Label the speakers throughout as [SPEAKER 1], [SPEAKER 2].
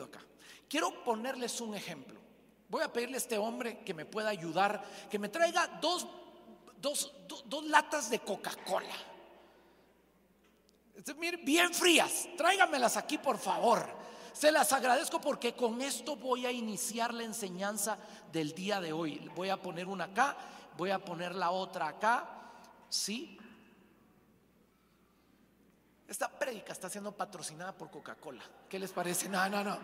[SPEAKER 1] acá. Quiero ponerles un ejemplo. Voy a pedirle a este hombre que me pueda ayudar, que me traiga dos, dos, latas de Coca-Cola. Bien frías, tráigamelas aquí por favor. Se las agradezco porque con esto voy a iniciar la enseñanza del día de hoy. Voy a poner una acá, voy a poner la otra acá. ¿Sí? Esta prédica está siendo patrocinada por Coca-Cola. ¿Qué les parece? No, no, no.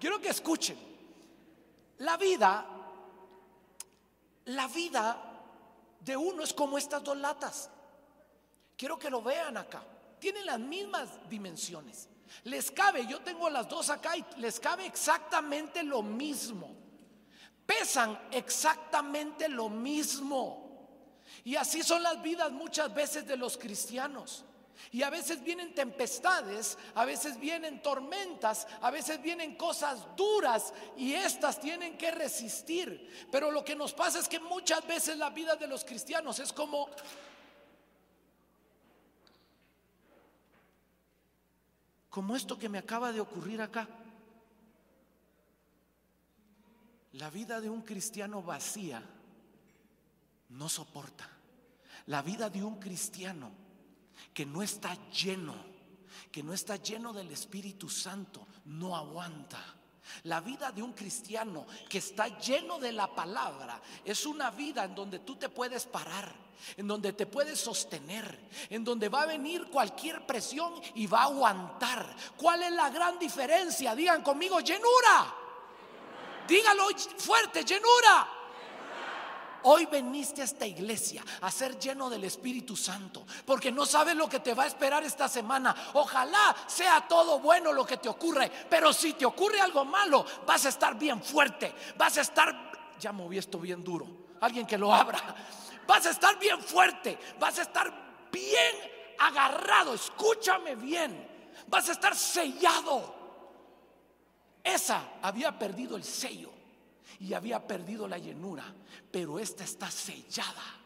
[SPEAKER 1] Quiero que escuchen. La vida, la vida de uno es como estas dos latas. Quiero que lo vean acá. Tienen las mismas dimensiones. Les cabe, yo tengo las dos acá y les cabe exactamente lo mismo. Pesan exactamente lo mismo. Y así son las vidas muchas veces de los cristianos. Y a veces vienen tempestades, a veces vienen tormentas, a veces vienen cosas duras y estas tienen que resistir. Pero lo que nos pasa es que muchas veces la vida de los cristianos es como como esto que me acaba de ocurrir acá. La vida de un cristiano vacía no soporta. La vida de un cristiano que no está lleno, que no está lleno del Espíritu Santo, no aguanta. La vida de un cristiano que está lleno de la palabra es una vida en donde tú te puedes parar, en donde te puedes sostener, en donde va a venir cualquier presión y va a aguantar. ¿Cuál es la gran diferencia? Digan conmigo, llenura. Dígalo fuerte, llenura. Hoy veniste a esta iglesia a ser lleno del Espíritu Santo, porque no sabes lo que te va a esperar esta semana. Ojalá sea todo bueno lo que te ocurre, pero si te ocurre algo malo, vas a estar bien fuerte, vas a estar, ya moví esto bien duro, alguien que lo abra, vas a estar bien fuerte, vas a estar bien agarrado, escúchame bien, vas a estar sellado. Esa había perdido el sello y había perdido la llenura, pero esta está sellada.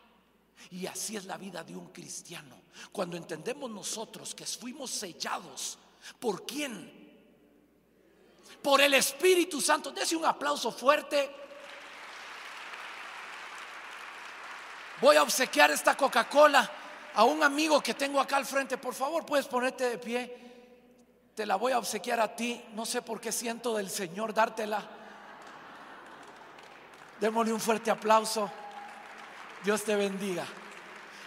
[SPEAKER 1] Y así es la vida de un cristiano. Cuando entendemos nosotros que fuimos sellados, ¿por quién? Por el Espíritu Santo. Dese un aplauso fuerte. Voy a obsequiar esta Coca-Cola a un amigo que tengo acá al frente. Por favor, puedes ponerte de pie. Te la voy a obsequiar a ti. No sé por qué siento del Señor dártela. Démosle un fuerte aplauso. Dios te bendiga.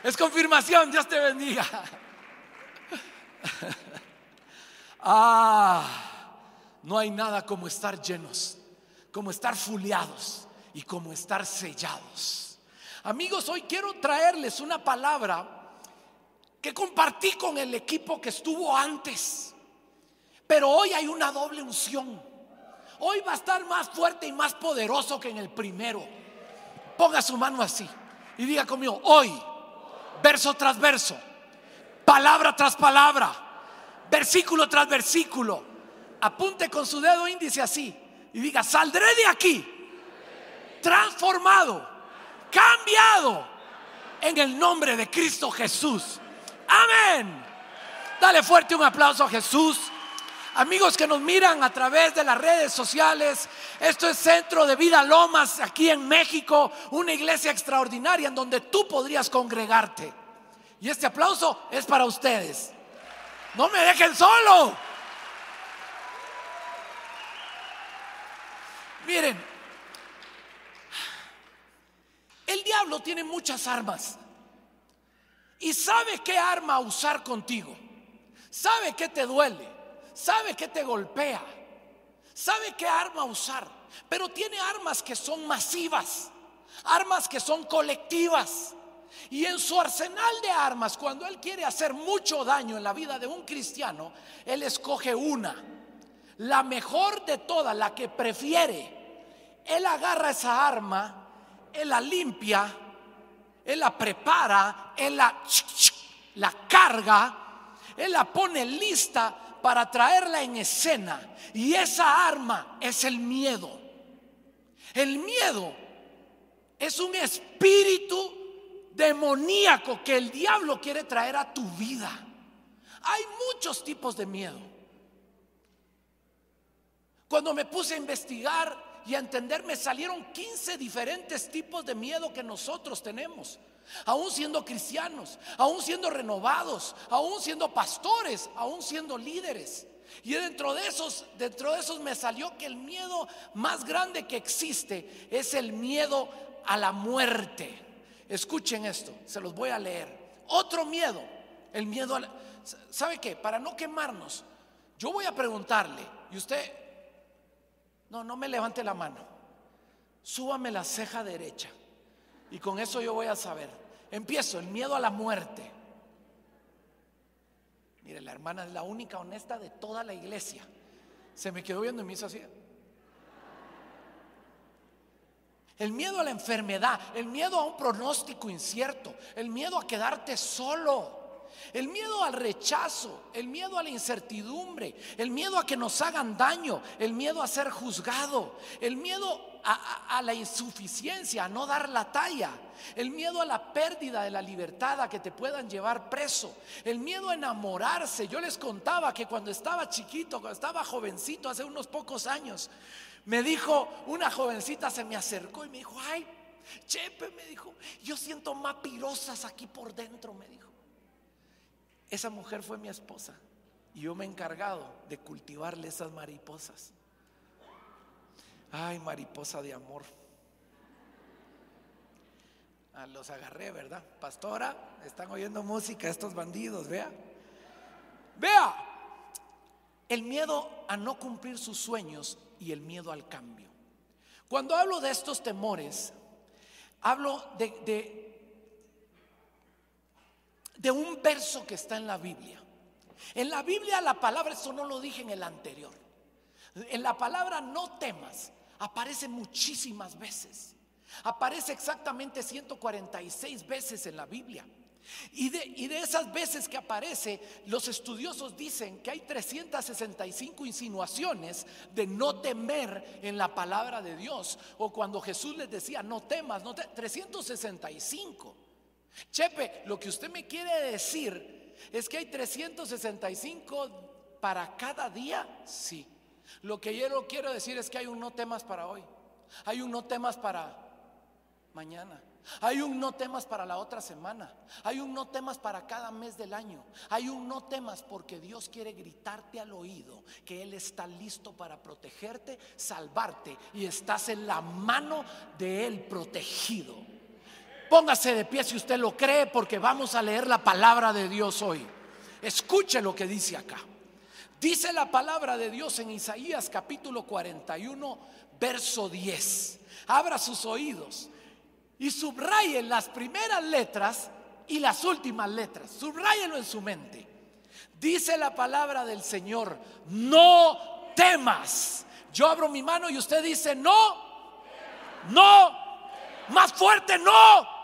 [SPEAKER 1] Es confirmación, Dios te bendiga. Ah, no hay nada como estar llenos, como estar fuleados y como estar sellados. Amigos, hoy quiero traerles una palabra que compartí con el equipo que estuvo antes. Pero hoy hay una doble unción. Hoy va a estar más fuerte y más poderoso que en el primero. Ponga su mano así y diga conmigo, hoy, verso tras verso, palabra tras palabra, versículo tras versículo, apunte con su dedo índice así y diga, saldré de aquí transformado, cambiado en el nombre de Cristo Jesús. Amén. Dale fuerte un aplauso a Jesús. Amigos que nos miran a través de las redes sociales, esto es Centro de Vida Lomas aquí en México, una iglesia extraordinaria en donde tú podrías congregarte. Y este aplauso es para ustedes. No me dejen solo. Miren, el diablo tiene muchas armas y sabe qué arma usar contigo. Sabe qué te duele sabe que te golpea, sabe qué arma usar, pero tiene armas que son masivas, armas que son colectivas. Y en su arsenal de armas, cuando Él quiere hacer mucho daño en la vida de un cristiano, Él escoge una, la mejor de todas, la que prefiere. Él agarra esa arma, Él la limpia, Él la prepara, Él la, la carga, Él la pone lista para traerla en escena. Y esa arma es el miedo. El miedo es un espíritu demoníaco que el diablo quiere traer a tu vida. Hay muchos tipos de miedo. Cuando me puse a investigar y a entender, me salieron 15 diferentes tipos de miedo que nosotros tenemos. Aún siendo cristianos, aún siendo renovados, aún siendo pastores, aún siendo líderes. Y dentro de esos, dentro de esos me salió que el miedo más grande que existe es el miedo a la muerte. Escuchen esto, se los voy a leer. Otro miedo, el miedo a la, ¿Sabe qué? Para no quemarnos, yo voy a preguntarle y usted, no, no me levante la mano, súbame la ceja derecha y con eso yo voy a saber. Empiezo, el miedo a la muerte. Mire, la hermana es la única honesta de toda la iglesia. Se me quedó viendo y me hizo así. El miedo a la enfermedad, el miedo a un pronóstico incierto, el miedo a quedarte solo. El miedo al rechazo, el miedo a la incertidumbre, el miedo a que nos hagan daño, el miedo a ser juzgado, el miedo a, la insuficiencia, a no dar la talla, el miedo a la pérdida de la libertad, a que te puedan llevar preso, el miedo a enamorarse. Yo les contaba que cuando estaba chiquito, cuando estaba jovencito, hace unos pocos años, me dijo, una jovencita se me acercó y me dijo, ay, Chepe, me dijo, yo siento mapirosas aquí por dentro, me dijo. Esa mujer fue mi esposa y yo me he encargado de cultivarle esas mariposas. Ay, mariposa de amor. Ah, los agarré, ¿verdad? Pastora, están oyendo música estos bandidos, vea. Vea, el miedo a no cumplir sus sueños y el miedo al cambio. Cuando hablo de estos temores, hablo de, de, de un verso que está en la Biblia. En la Biblia la palabra, eso no lo dije en el anterior. En la palabra no temas aparece muchísimas veces. Aparece exactamente 146 veces en la Biblia. Y de, y de, esas veces que aparece, los estudiosos dicen que hay 365 insinuaciones de no temer en la palabra de Dios. O cuando Jesús les decía, no temas, no 365. Chepe, lo que usted me quiere decir es que hay 365 para cada día, sí. Lo que yo quiero decir es que hay un no temas para hoy. Hay un no temas para mañana. Hay un no temas para la otra semana. Hay un no temas para cada mes del año. Hay un no temas porque Dios quiere gritarte al oído que Él está listo para protegerte, salvarte y estás en la mano de Él protegido. Póngase de pie si usted lo cree porque vamos a leer la palabra de Dios hoy. Escuche lo que dice acá. Dice la palabra de Dios en Isaías capítulo 41, verso 10. Abra sus oídos y subrayen las primeras letras y las últimas letras. Subrayenlo en su mente. Dice la palabra del Señor, no temas. Yo abro mi mano y usted dice, no, no, más fuerte, no.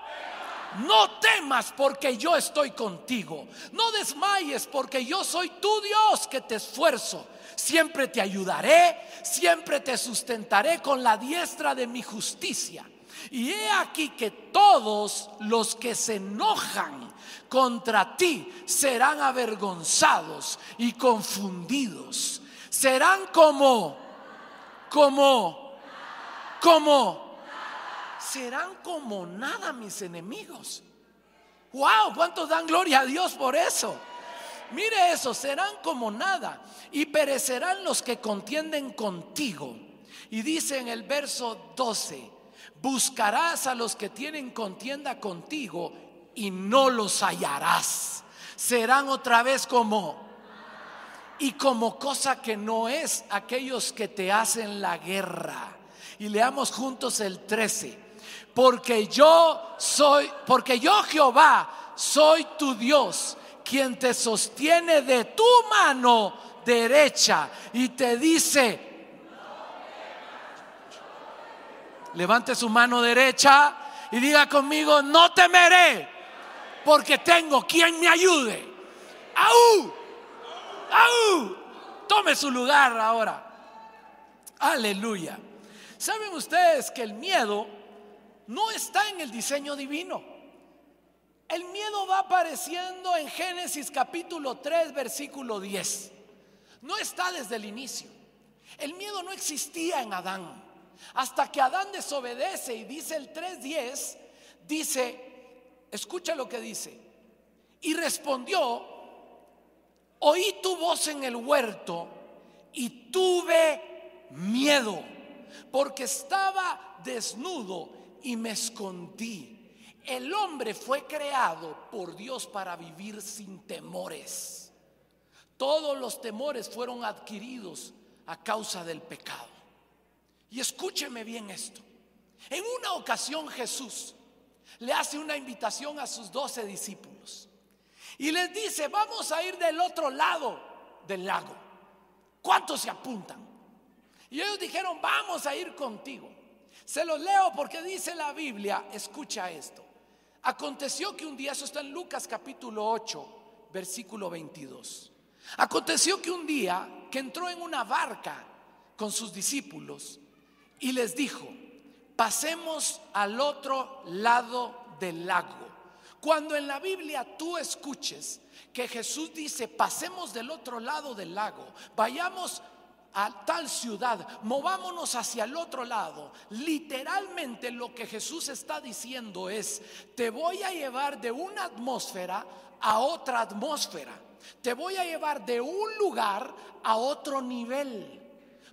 [SPEAKER 1] No temas porque yo estoy contigo. No desmayes porque yo soy tu Dios que te esfuerzo. Siempre te ayudaré, siempre te sustentaré con la diestra de mi justicia. Y he aquí que todos los que se enojan contra ti serán avergonzados y confundidos. Serán como, como, como serán como nada mis enemigos. Wow, ¿cuántos dan gloria a Dios por eso? Mire eso, serán como nada y perecerán los que contienden contigo. Y dice en el verso 12, buscarás a los que tienen contienda contigo y no los hallarás. Serán otra vez como y como cosa que no es aquellos que te hacen la guerra. Y leamos juntos el 13 porque yo soy, porque yo Jehová soy tu Dios, quien te sostiene de tu mano derecha y te dice, levante su mano derecha y diga conmigo, no temeré, porque tengo quien me ayude. ¡Aú! ¡Aú! Tome su lugar ahora. Aleluya. ¿Saben ustedes que el miedo no está en el diseño divino. El miedo va apareciendo en Génesis capítulo 3, versículo 10. No está desde el inicio. El miedo no existía en Adán. Hasta que Adán desobedece y dice el 3.10, dice, escucha lo que dice, y respondió, oí tu voz en el huerto y tuve miedo, porque estaba desnudo y me escondí. El hombre fue creado por Dios para vivir sin temores. Todos los temores fueron adquiridos a causa del pecado. Y escúcheme bien esto. En una ocasión Jesús le hace una invitación a sus doce discípulos y les dice, vamos a ir del otro lado del lago. ¿Cuántos se apuntan? Y ellos dijeron, vamos a ir contigo. Se los leo porque dice la Biblia, escucha esto. Aconteció que un día, eso está en Lucas capítulo 8, versículo 22. Aconteció que un día que entró en una barca con sus discípulos y les dijo, pasemos al otro lado del lago. Cuando en la Biblia tú escuches que Jesús dice, pasemos del otro lado del lago, vayamos a tal ciudad, movámonos hacia el otro lado. Literalmente lo que Jesús está diciendo es, te voy a llevar de una atmósfera a otra atmósfera. Te voy a llevar de un lugar a otro nivel.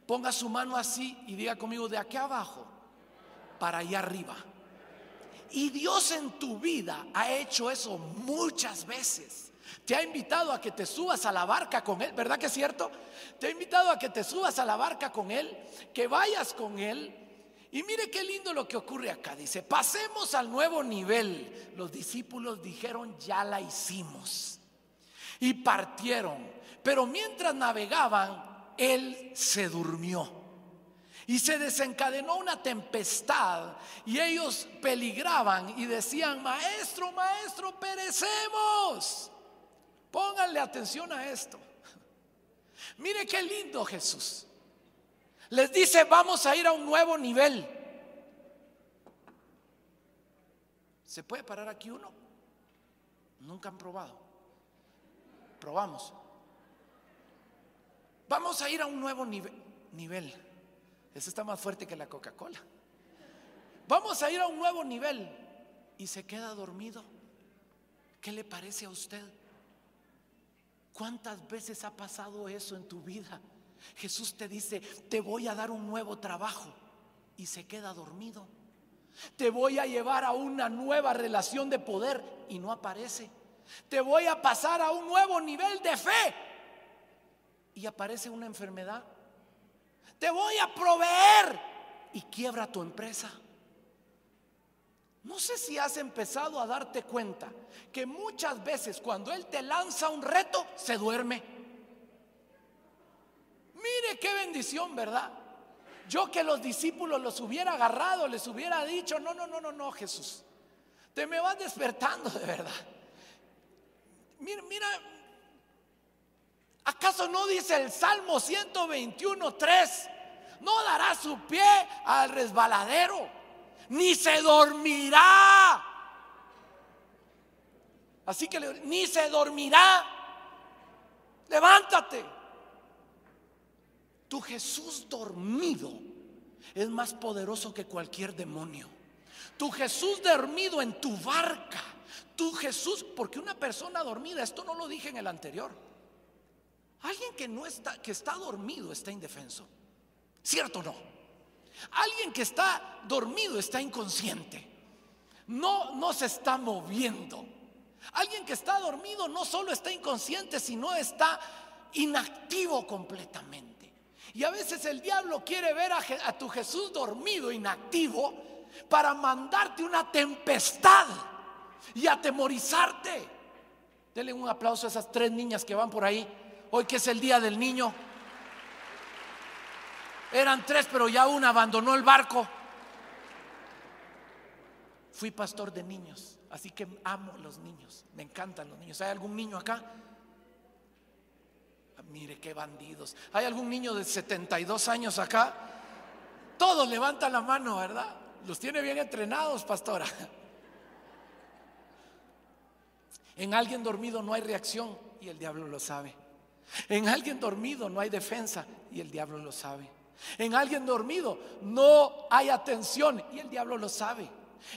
[SPEAKER 1] Ponga su mano así y diga conmigo de aquí abajo para allá arriba. Y Dios en tu vida ha hecho eso muchas veces. Te ha invitado a que te subas a la barca con Él, ¿verdad que es cierto? Te ha invitado a que te subas a la barca con Él, que vayas con Él. Y mire qué lindo lo que ocurre acá. Dice, pasemos al nuevo nivel. Los discípulos dijeron, ya la hicimos. Y partieron. Pero mientras navegaban, Él se durmió. Y se desencadenó una tempestad y ellos peligraban y decían, maestro, maestro, perecemos. Pónganle atención a esto. Mire qué lindo Jesús. Les dice, vamos a ir a un nuevo nivel. ¿Se puede parar aquí uno? Nunca han probado. Probamos. Vamos a ir a un nuevo nivel. Ese está más fuerte que la Coca-Cola. Vamos a ir a un nuevo nivel. Y se queda dormido. ¿Qué le parece a usted? ¿Cuántas veces ha pasado eso en tu vida? Jesús te dice, te voy a dar un nuevo trabajo y se queda dormido. Te voy a llevar a una nueva relación de poder y no aparece. Te voy a pasar a un nuevo nivel de fe y aparece una enfermedad. Te voy a proveer y quiebra tu empresa. No sé si has empezado a darte cuenta que muchas veces cuando Él te lanza un reto, se duerme. Mire qué bendición, ¿verdad? Yo que los discípulos los hubiera agarrado, les hubiera dicho, no, no, no, no, no, Jesús, te me vas despertando de verdad. Mira, mira, ¿acaso no dice el Salmo 121, 3? No dará su pie al resbaladero ni se dormirá. Así que ni se dormirá. Levántate. Tu Jesús dormido es más poderoso que cualquier demonio. Tu Jesús dormido en tu barca. Tu Jesús, porque una persona dormida, esto no lo dije en el anterior. Alguien que no está, que está dormido está indefenso. ¿Cierto o no? Alguien que está dormido está inconsciente. No, no se está moviendo. Alguien que está dormido no solo está inconsciente, sino está inactivo completamente. Y a veces el diablo quiere ver a, a tu Jesús dormido, inactivo, para mandarte una tempestad y atemorizarte. Denle un aplauso a esas tres niñas que van por ahí. Hoy que es el día del niño. Eran tres, pero ya una abandonó el barco. Fui pastor de niños, así que amo los niños, me encantan los niños. ¿Hay algún niño acá? Ah, mire qué bandidos. ¿Hay algún niño de 72 años acá? Todos levantan la mano, ¿verdad? Los tiene bien entrenados, pastora. En alguien dormido no hay reacción y el diablo lo sabe. En alguien dormido no hay defensa y el diablo lo sabe. En alguien dormido no hay atención y el diablo lo sabe.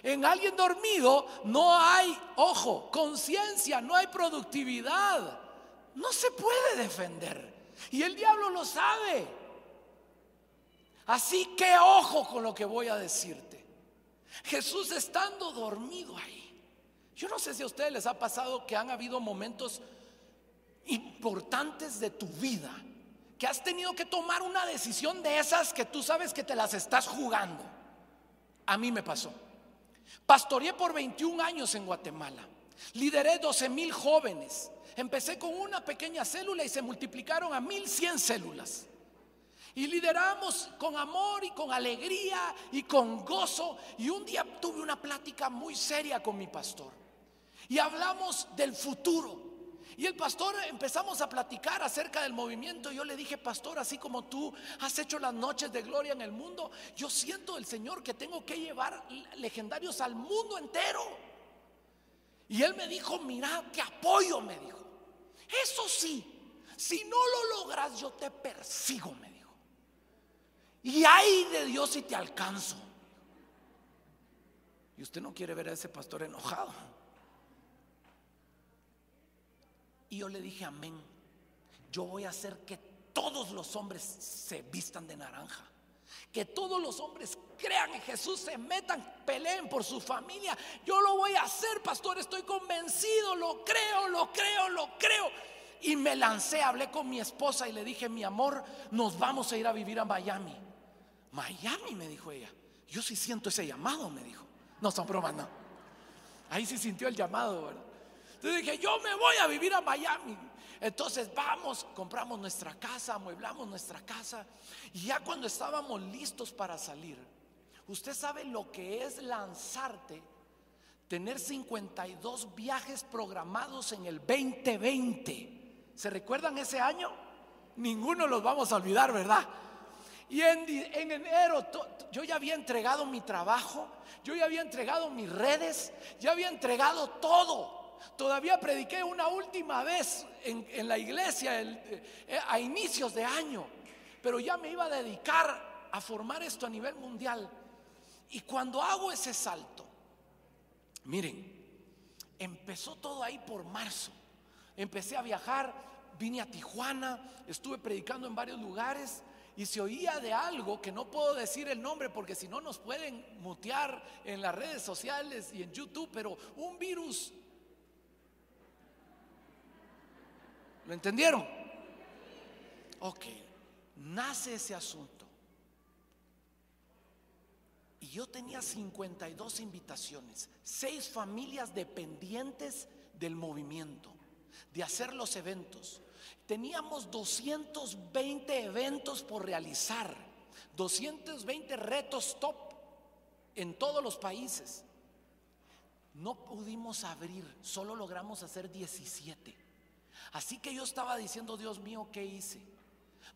[SPEAKER 1] En alguien dormido no hay, ojo, conciencia, no hay productividad. No se puede defender. Y el diablo lo sabe. Así que ojo con lo que voy a decirte. Jesús estando dormido ahí. Yo no sé si a ustedes les ha pasado que han habido momentos importantes de tu vida que has tenido que tomar una decisión de esas que tú sabes que te las estás jugando. A mí me pasó. Pastoreé por 21 años en Guatemala. Lideré 12 mil jóvenes. Empecé con una pequeña célula y se multiplicaron a 1100 células. Y lideramos con amor y con alegría y con gozo. Y un día tuve una plática muy seria con mi pastor. Y hablamos del futuro. Y el pastor empezamos a platicar acerca del movimiento. Yo le dije, pastor, así como tú has hecho las noches de gloria en el mundo, yo siento el Señor que tengo que llevar legendarios al mundo entero. Y él me dijo, mira, te apoyo, me dijo. Eso sí, si no lo logras, yo te persigo, me dijo. Y hay de Dios si te alcanzo. Y usted no quiere ver a ese pastor enojado. Y yo le dije, amén. Yo voy a hacer que todos los hombres se vistan de naranja. Que todos los hombres crean en Jesús, se metan, peleen por su familia. Yo lo voy a hacer, pastor, estoy convencido, lo creo, lo creo, lo creo. Y me lancé, hablé con mi esposa y le dije, mi amor, nos vamos a ir a vivir a Miami. Miami, me dijo ella. Yo sí siento ese llamado, me dijo. No son bromas, no. Ahí sí sintió el llamado, ¿verdad? Entonces dije, yo me voy a vivir a Miami. Entonces vamos, compramos nuestra casa, amueblamos nuestra casa. Y ya cuando estábamos listos para salir, usted sabe lo que es lanzarte, tener 52 viajes programados en el 2020. ¿Se recuerdan ese año? Ninguno los vamos a olvidar, ¿verdad? Y en, en, enero yo ya había entregado mi trabajo, yo ya había entregado mis redes, ya había entregado todo. Todavía prediqué una última vez en, la iglesia eh, a inicios de año, pero ya me iba a dedicar a formar esto a nivel mundial. Y cuando hago ese salto, miren, empezó todo ahí por marzo. Empecé a viajar, vine a Tijuana, estuve predicando en varios lugares y se oía de algo que no puedo decir el nombre porque si no nos pueden mutear en las redes sociales y en YouTube, pero un virus ¿Lo entendieron? Ok, nace ese asunto. Y yo tenía 52 invitaciones, seis familias dependientes del movimiento, de hacer los eventos. Teníamos 220 eventos por realizar, 220 retos top en todos los países. No pudimos abrir, solo logramos hacer 17. Así que yo estaba diciendo, Dios mío, ¿qué hice?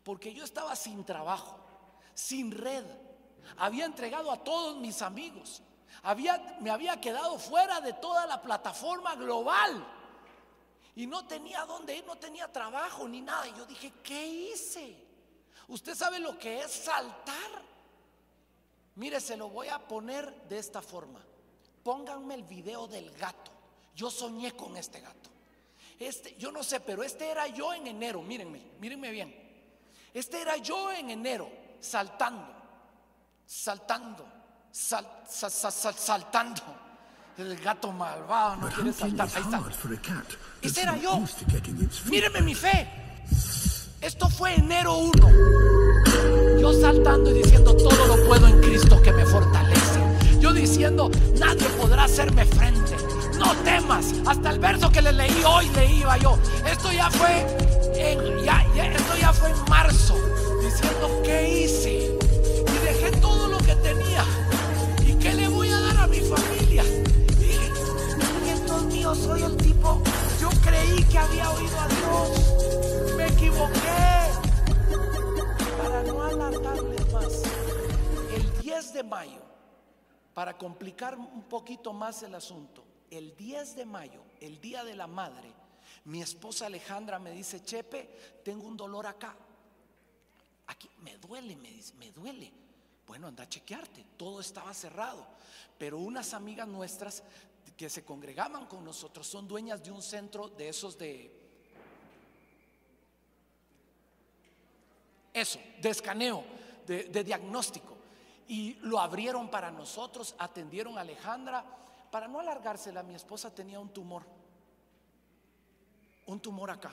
[SPEAKER 1] Porque yo estaba sin trabajo, sin red. Había entregado a todos mis amigos. Había, me había quedado fuera de toda la plataforma global. Y no tenía dónde ir, no tenía trabajo ni nada. Y yo dije, ¿qué hice? ¿Usted sabe lo que es saltar? Mire, se lo voy a poner de esta forma. Pónganme el video del gato. Yo soñé con este gato. Este, yo no sé, pero este era yo en enero, mírenme, mírenme bien. Este era yo en enero, saltando, saltando, saltando. El gato malvado no quiere saltar. Ahí está. Este era yo. Mírenme mi fe. Esto fue enero 1. Yo saltando y diciendo todo lo puedo en Cristo que me fortalece. Yo diciendo nadie podrá hacerme frente no temas. Hasta el verso que le leí hoy leía yo. Esto ya fue en, esto ya fue en marzo, diciendo qué hice. Y dejé todo lo que tenía. ¿Y qué le voy a dar a mi familia? Y Dios mío, soy el tipo. Yo creí que había oído a Dios. Me equivoqué. Para no alargarles más, el 10 de mayo, para complicar un poquito más el asunto, el 10 de mayo, el Día de la Madre, Mi esposa Alejandra me dice, Chepe, tengo un dolor acá. Aquí me duele, me dice, me duele. Bueno, anda a chequearte. Todo estaba cerrado. Pero unas amigas nuestras que se congregaban con nosotros son dueñas de un centro de esos de... Eso, de escaneo, de, de diagnóstico. Y lo abrieron para nosotros, atendieron a Alejandra. Para no alargársela, mi esposa tenía un tumor. Un tumor acá,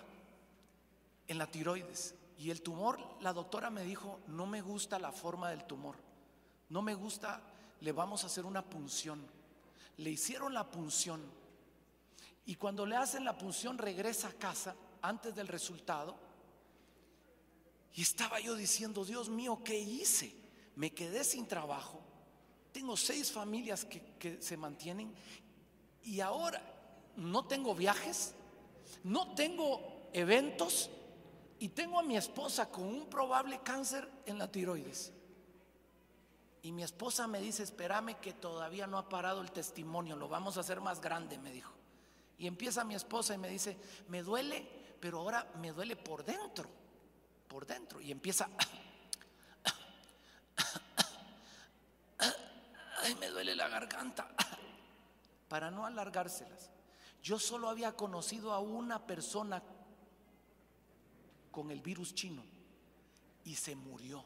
[SPEAKER 1] en la tiroides. Y el tumor, la doctora me dijo, no me gusta la forma del tumor. No me gusta, le vamos a hacer una punción. Le hicieron la punción. Y cuando le hacen la punción regresa a casa antes del resultado. Y estaba yo diciendo, Dios mío, ¿qué hice? Me quedé sin trabajo. Tengo seis familias que, se mantienen. Y ahora no tengo viajes, no tengo eventos y tengo a mi esposa con un probable cáncer en la tiroides. Y mi esposa me dice, espérame que todavía no ha parado el testimonio, lo vamos a hacer más grande, me dijo. Y empieza mi esposa y me dice, me duele, pero ahora me duele por dentro, por dentro. Y empieza, ay, me duele la garganta, para no alargárselas. Yo solo había conocido a una persona con el virus chino y se murió.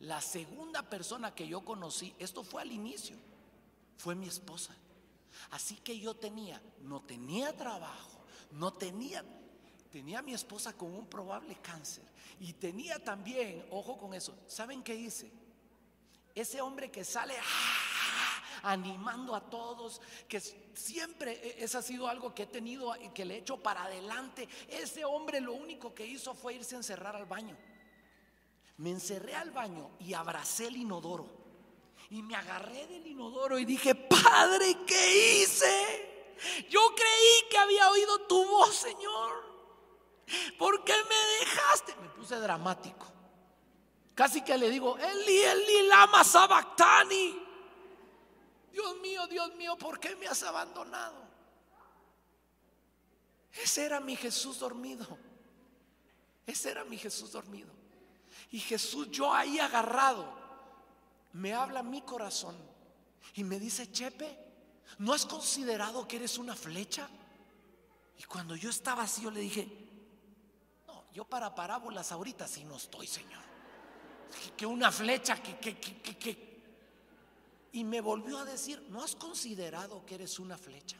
[SPEAKER 1] La segunda persona que yo conocí, esto fue al inicio, fue mi esposa. Así que yo tenía, no tenía trabajo, no tenía, tenía a mi esposa con un probable cáncer y tenía también, ojo con eso, ¿saben qué hice? Ese hombre que sale ¡ah! animando a todos, que siempre e, ese ha sido algo que he tenido y que le he hecho para adelante. Ese hombre lo único que hizo fue irse a encerrar al baño. Me encerré al baño y abracé el inodoro. Y me agarré del inodoro y dije, Padre, ¿qué hice? Yo creí que había oído tu voz, Señor. ¿Por qué me dejaste? Me puse dramático. Casi que le digo, Eli, Eli, lama sabactani. Dios mío, Dios mío, ¿por qué me has abandonado? Ese era mi Jesús dormido. Ese era mi Jesús dormido. Y Jesús, yo ahí agarrado, me habla mi corazón y me dice, Chepe, ¿no has considerado que eres una flecha? Y cuando yo estaba así, yo le dije, no, yo para parábolas ahorita sí no estoy, Señor. Que una flecha, que, que, que, que. Y me volvió a decir, ¿no has considerado que eres una flecha?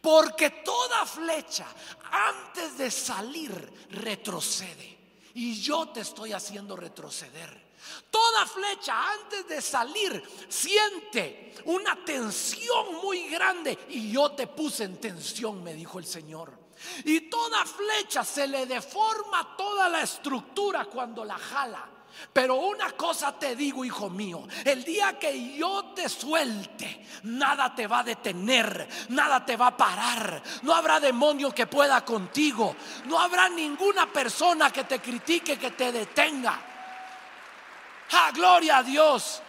[SPEAKER 1] Porque toda flecha antes de salir retrocede y yo te estoy haciendo retroceder. Toda flecha antes de salir siente una tensión muy grande y yo te puse en tensión, me dijo el Señor. Y toda flecha se le deforma toda la estructura cuando la jala. Pero una cosa te digo, hijo mío, el día que yo te suelte, nada te va a detener, nada te va a parar, no habrá demonio que pueda contigo, no habrá ninguna persona que te critique, que te detenga. Ah, gloria a Dios,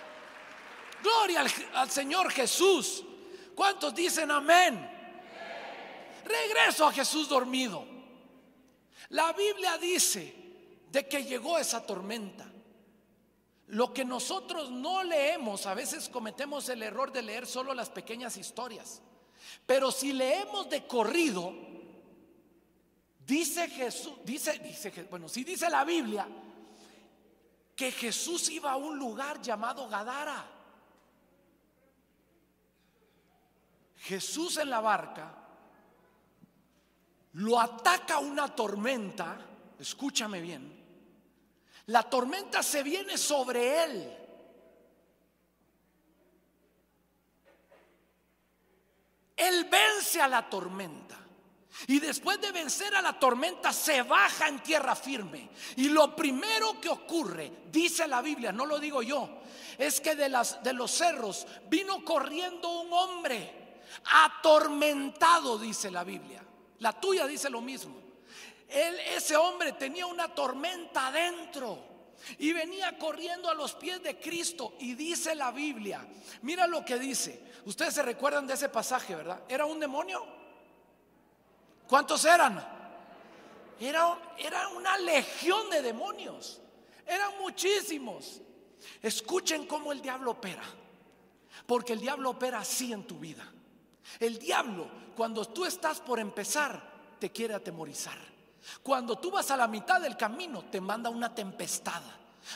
[SPEAKER 1] gloria al, al Señor Jesús. ¿Cuántos dicen amén? Regreso a Jesús dormido. La Biblia dice de que llegó esa tormenta. Lo que nosotros no leemos, a veces cometemos el error de leer solo las pequeñas historias. Pero si leemos de corrido, dice Jesús, dice, dice, bueno, si dice la Biblia que Jesús iba a un lugar llamado Gadara. Jesús en la barca lo ataca una tormenta, escúchame bien, la tormenta se viene sobre él. Él vence a la tormenta. Y después de vencer a la tormenta se baja en tierra firme. Y lo primero que ocurre, dice la Biblia, no lo digo yo, es que de, de los cerros vino corriendo un hombre atormentado, dice la Biblia. La tuya dice lo mismo. Él, ese hombre tenía una tormenta adentro y venía corriendo a los pies de Cristo. Y dice la Biblia, mira lo que dice. Ustedes se recuerdan de ese pasaje, ¿verdad? ¿Era un demonio? ¿Cuántos eran? Era, era una legión de demonios. Eran muchísimos. Escuchen cómo el diablo opera. Porque el diablo opera así en tu vida. El diablo, cuando tú estás por empezar, te quiere atemorizar. Cuando tú vas a la mitad del camino, te manda una tempestad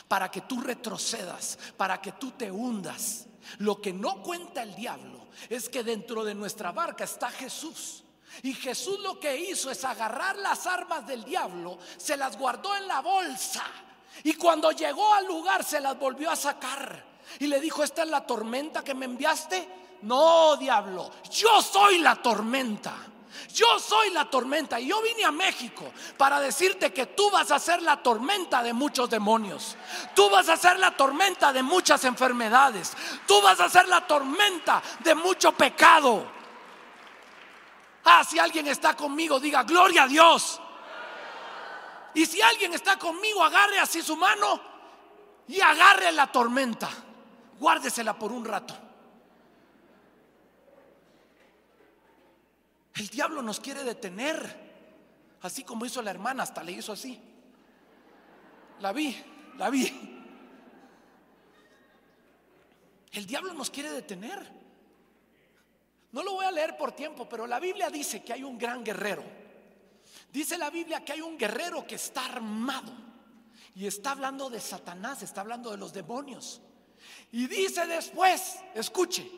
[SPEAKER 1] para que tú retrocedas, para que tú te hundas. Lo que no cuenta el diablo es que dentro de nuestra barca está Jesús. Y Jesús lo que hizo es agarrar las armas del diablo, se las guardó en la bolsa. Y cuando llegó al lugar se las volvió a sacar. Y le dijo, ¿esta es la tormenta que me enviaste? No, diablo, yo soy la tormenta. Yo soy la tormenta y yo vine a México para decirte que tú vas a ser la tormenta de muchos demonios. Tú vas a ser la tormenta de muchas enfermedades. Tú vas a ser la tormenta de mucho pecado. Ah, si alguien está conmigo, diga, gloria a Dios. Y si alguien está conmigo, agarre así su mano y agarre la tormenta. Guárdesela por un rato. El diablo nos quiere detener. Así como hizo la hermana, hasta le hizo así. La vi, la vi. El diablo nos quiere detener. No lo voy a leer por tiempo, pero la Biblia dice que hay un gran guerrero. Dice la Biblia que hay un guerrero que está armado. Y está hablando de Satanás, está hablando de los demonios. Y dice después, escuche,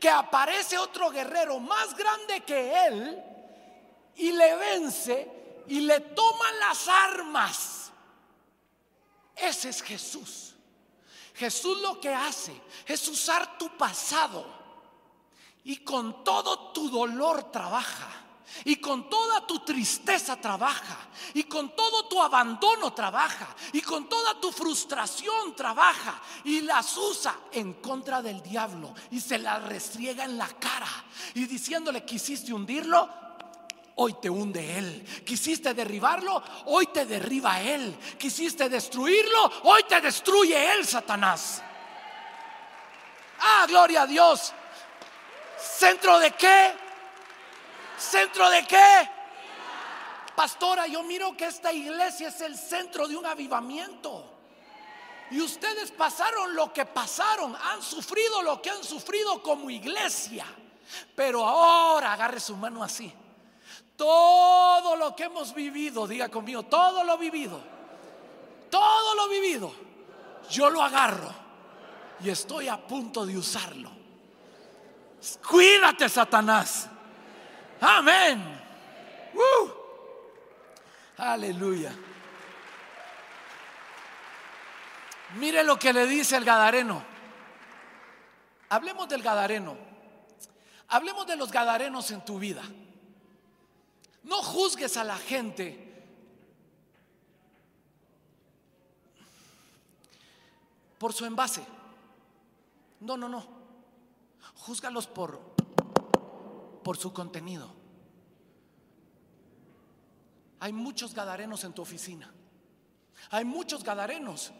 [SPEAKER 1] que aparece otro guerrero más grande que él y le vence y le toma las armas. Ese es Jesús. Jesús lo que hace es usar tu pasado y con todo tu dolor trabaja. Y con toda tu tristeza trabaja. Y con todo tu abandono trabaja. Y con toda tu frustración trabaja. Y las usa en contra del diablo. Y se la restriega en la cara. Y diciéndole, quisiste hundirlo. Hoy te hunde Él. Quisiste derribarlo, hoy te derriba Él. Quisiste destruirlo, hoy te destruye Él, Satanás. Ah, gloria a Dios. ¿Centro de qué? ¿Centro de qué? Pastora, yo miro que esta iglesia es el centro de un avivamiento. Y ustedes pasaron lo que pasaron, han sufrido lo que han sufrido como iglesia. Pero ahora agarre su mano así. Todo lo que hemos vivido, diga conmigo, todo lo vivido, todo lo vivido, yo lo agarro y estoy a punto de usarlo. Cuídate, Satanás. Amén. Aleluya. Mire lo que le dice el Gadareno. Hablemos del Gadareno. Hablemos de los Gadarenos en tu vida. No juzgues a la gente por su envase. No, no, no. Júzgalos por por su contenido. Hay muchos gadarenos en tu oficina. Hay muchos gadarenos.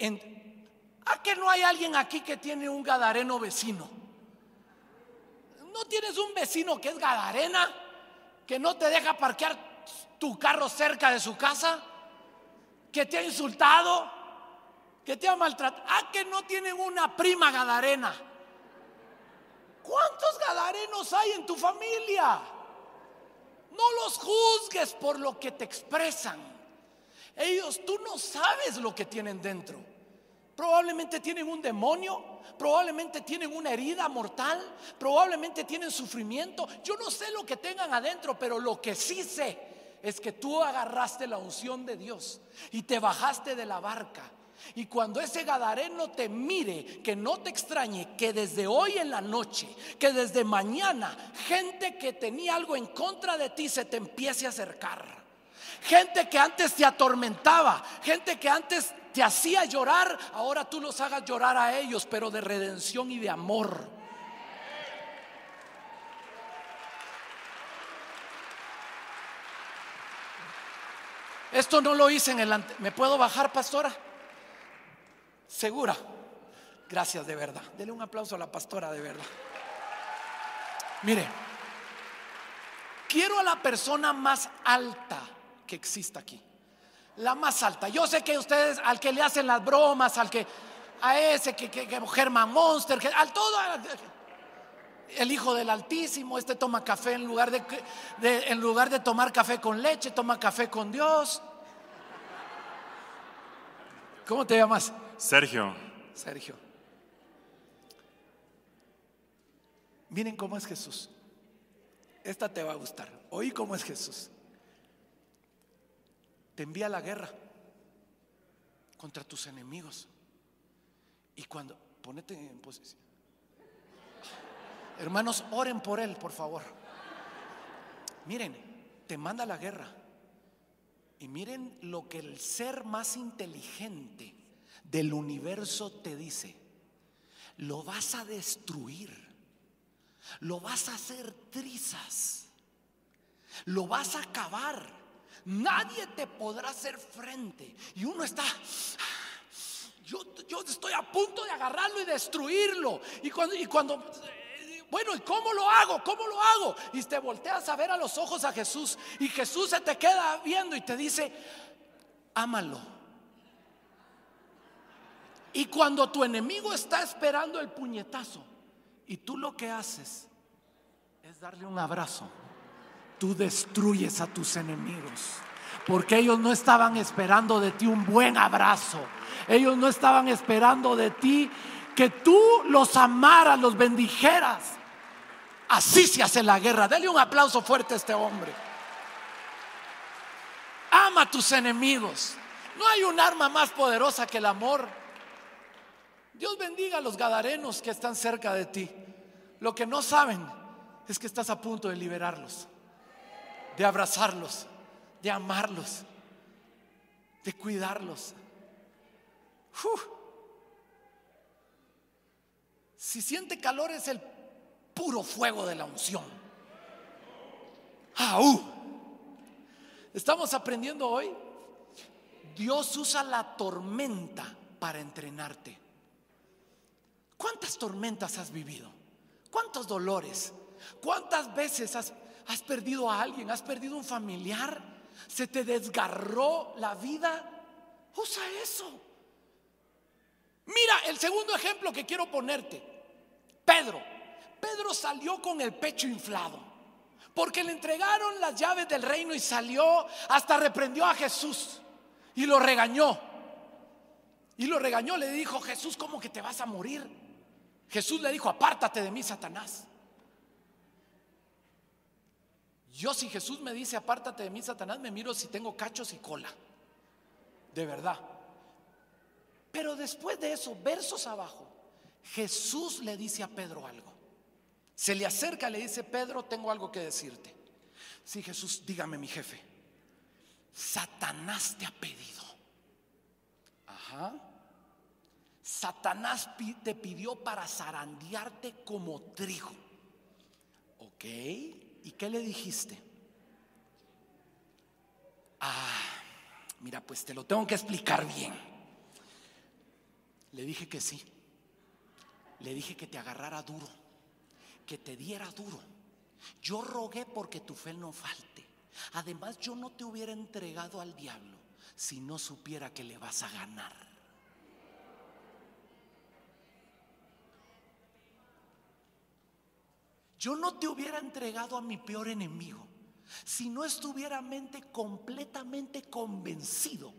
[SPEAKER 1] En, ¿A que no hay alguien aquí que tiene un gadareno vecino? ¿No tienes un vecino que es gadarena? Que no te deja parquear tu carro cerca de su casa? ¿Que te ha insultado? ¿Que te ha maltratado? ¿A que no tienen una prima gadarena? ¿Cuántos gadarenos hay en tu familia? No los juzgues por lo que te expresan. Ellos, tú no sabes lo que tienen dentro. Probablemente tienen un demonio, probablemente tienen una herida mortal, probablemente tienen sufrimiento. Yo no sé lo que tengan adentro, pero lo que sí sé es que tú agarraste la unción de Dios y te bajaste de la barca y cuando ese Gadareno te mire, que no te extrañe que desde hoy en la noche, que desde mañana, gente que tenía algo en contra de ti se te empiece a acercar. Gente que antes te atormentaba, gente que antes te hacía llorar, ahora tú los hagas llorar a ellos, pero de redención y de amor. Esto no lo hice en el... ¿Me puedo bajar, pastora? Segura. Gracias de verdad. Dele un aplauso a la pastora de verdad. Mire, quiero a la persona más alta que exista aquí. La más alta. Yo sé que ustedes, al que le hacen las bromas, al que, a ese que, que, Germán Monster, que, al todo, el hijo del Altísimo, este toma café en lugar de, de, en lugar de tomar café con leche, toma café con Dios. ¿Cómo te llamas?
[SPEAKER 2] Sergio.
[SPEAKER 1] Sergio. Miren cómo es Jesús. Esta te va a gustar. Oí cómo es Jesús. Te envía la guerra contra tus enemigos. Y cuando, ponete en posición. Hermanos, oren por él, por favor. Miren, te manda la guerra. Y miren lo que el ser más inteligente del universo te dice. Lo vas a destruir. Lo vas a hacer trizas. Lo vas a acabar. Nadie te podrá hacer frente. Y uno está... Yo, yo estoy a punto de agarrarlo y destruirlo. Y cuando, y cuando bueno, ¿y cómo lo hago? ¿Cómo lo hago? Y te volteas a ver a los ojos a Jesús y Jesús se te queda viendo y te dice, ámalo. Y cuando tu enemigo está esperando el puñetazo y tú lo que haces es darle un abrazo, tú destruyes a tus enemigos. Porque ellos no estaban esperando de ti un buen abrazo. Ellos no estaban esperando de ti que tú los amaras, los bendijeras. Así se hace la guerra. Dale un aplauso fuerte a este hombre. Ama a tus enemigos. No hay un arma más poderosa que el amor. Dios bendiga a los gadarenos que están cerca de ti. Lo que no saben es que estás a punto de liberarlos, de abrazarlos, de amarlos, de cuidarlos. Si siente calor es el puro fuego de la unción. Estamos aprendiendo hoy. Dios usa la tormenta para entrenarte. ¿Cuántas tormentas has vivido? ¿Cuántos dolores? ¿Cuántas veces has, has perdido a alguien? ¿Has perdido un familiar? ¿Se te desgarró la vida? Usa eso. Mira el segundo ejemplo que quiero ponerte. Pedro. Pedro salió con el pecho inflado. Porque le entregaron las llaves del reino y salió, hasta reprendió a Jesús y lo regañó. Y lo regañó, le dijo, Jesús, ¿cómo que te vas a morir? Jesús le dijo, apártate de mí, Satanás. Yo si Jesús me dice, apártate de mí, Satanás, me miro si tengo cachos y cola. De verdad. Pero después de eso, versos abajo, Jesús le dice a Pedro algo. Se le acerca, le dice, Pedro, tengo algo que decirte. Sí, Jesús, dígame mi jefe. Satanás te ha pedido. Ajá. Satanás te pidió para zarandearte como trigo. ¿Ok? ¿Y qué le dijiste? Ah, mira, pues te lo tengo que explicar bien. Le dije que sí. Le dije que te agarrara duro que te diera duro. Yo rogué porque tu fe no falte. Además, yo no te hubiera entregado al diablo si no supiera que le vas a ganar. Yo no te hubiera entregado a mi peor enemigo si no estuviera mente completamente convencido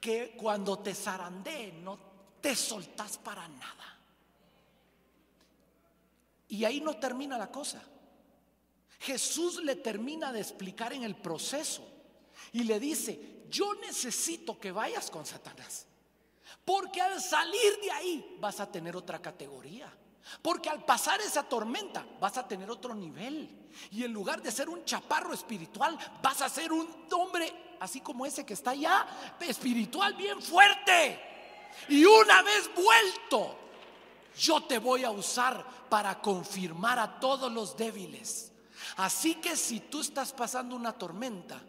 [SPEAKER 1] que cuando te zarandee no te soltás para nada. Y ahí no termina la cosa. Jesús le termina de explicar en el proceso y le dice, yo necesito que vayas con Satanás. Porque al salir de ahí vas a tener otra categoría. Porque al pasar esa tormenta vas a tener otro nivel. Y en lugar de ser un chaparro espiritual, vas a ser un hombre así como ese que está allá, espiritual bien fuerte. Y una vez vuelto, yo te voy a usar para confirmar a todos los débiles. Así que si tú estás pasando una tormenta,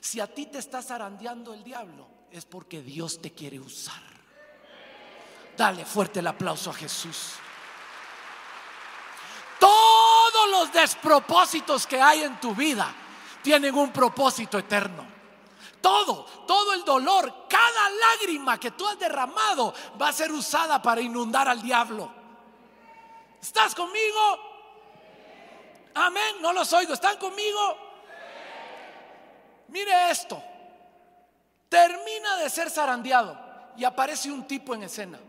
[SPEAKER 1] si a ti te está zarandeando el diablo, es porque Dios te quiere usar. Dale fuerte el aplauso a Jesús. Los despropósitos que hay en tu vida tienen un propósito eterno. Todo, todo el dolor, cada lágrima que tú has derramado va a ser usada para inundar al diablo. ¿Estás conmigo? Amén, no los oigo. ¿Están conmigo? Mire esto. Termina de ser zarandeado y aparece un tipo en escena.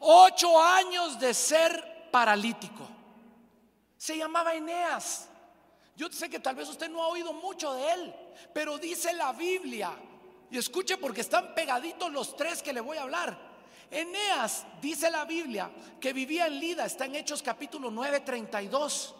[SPEAKER 1] Ocho años de ser paralítico. Se llamaba Eneas. Yo sé que tal vez usted no ha oído mucho de él, pero dice la Biblia, y escuche porque están pegaditos los tres que le voy a hablar. Eneas, dice la Biblia, que vivía en Lida, está en Hechos capítulo 9, 32.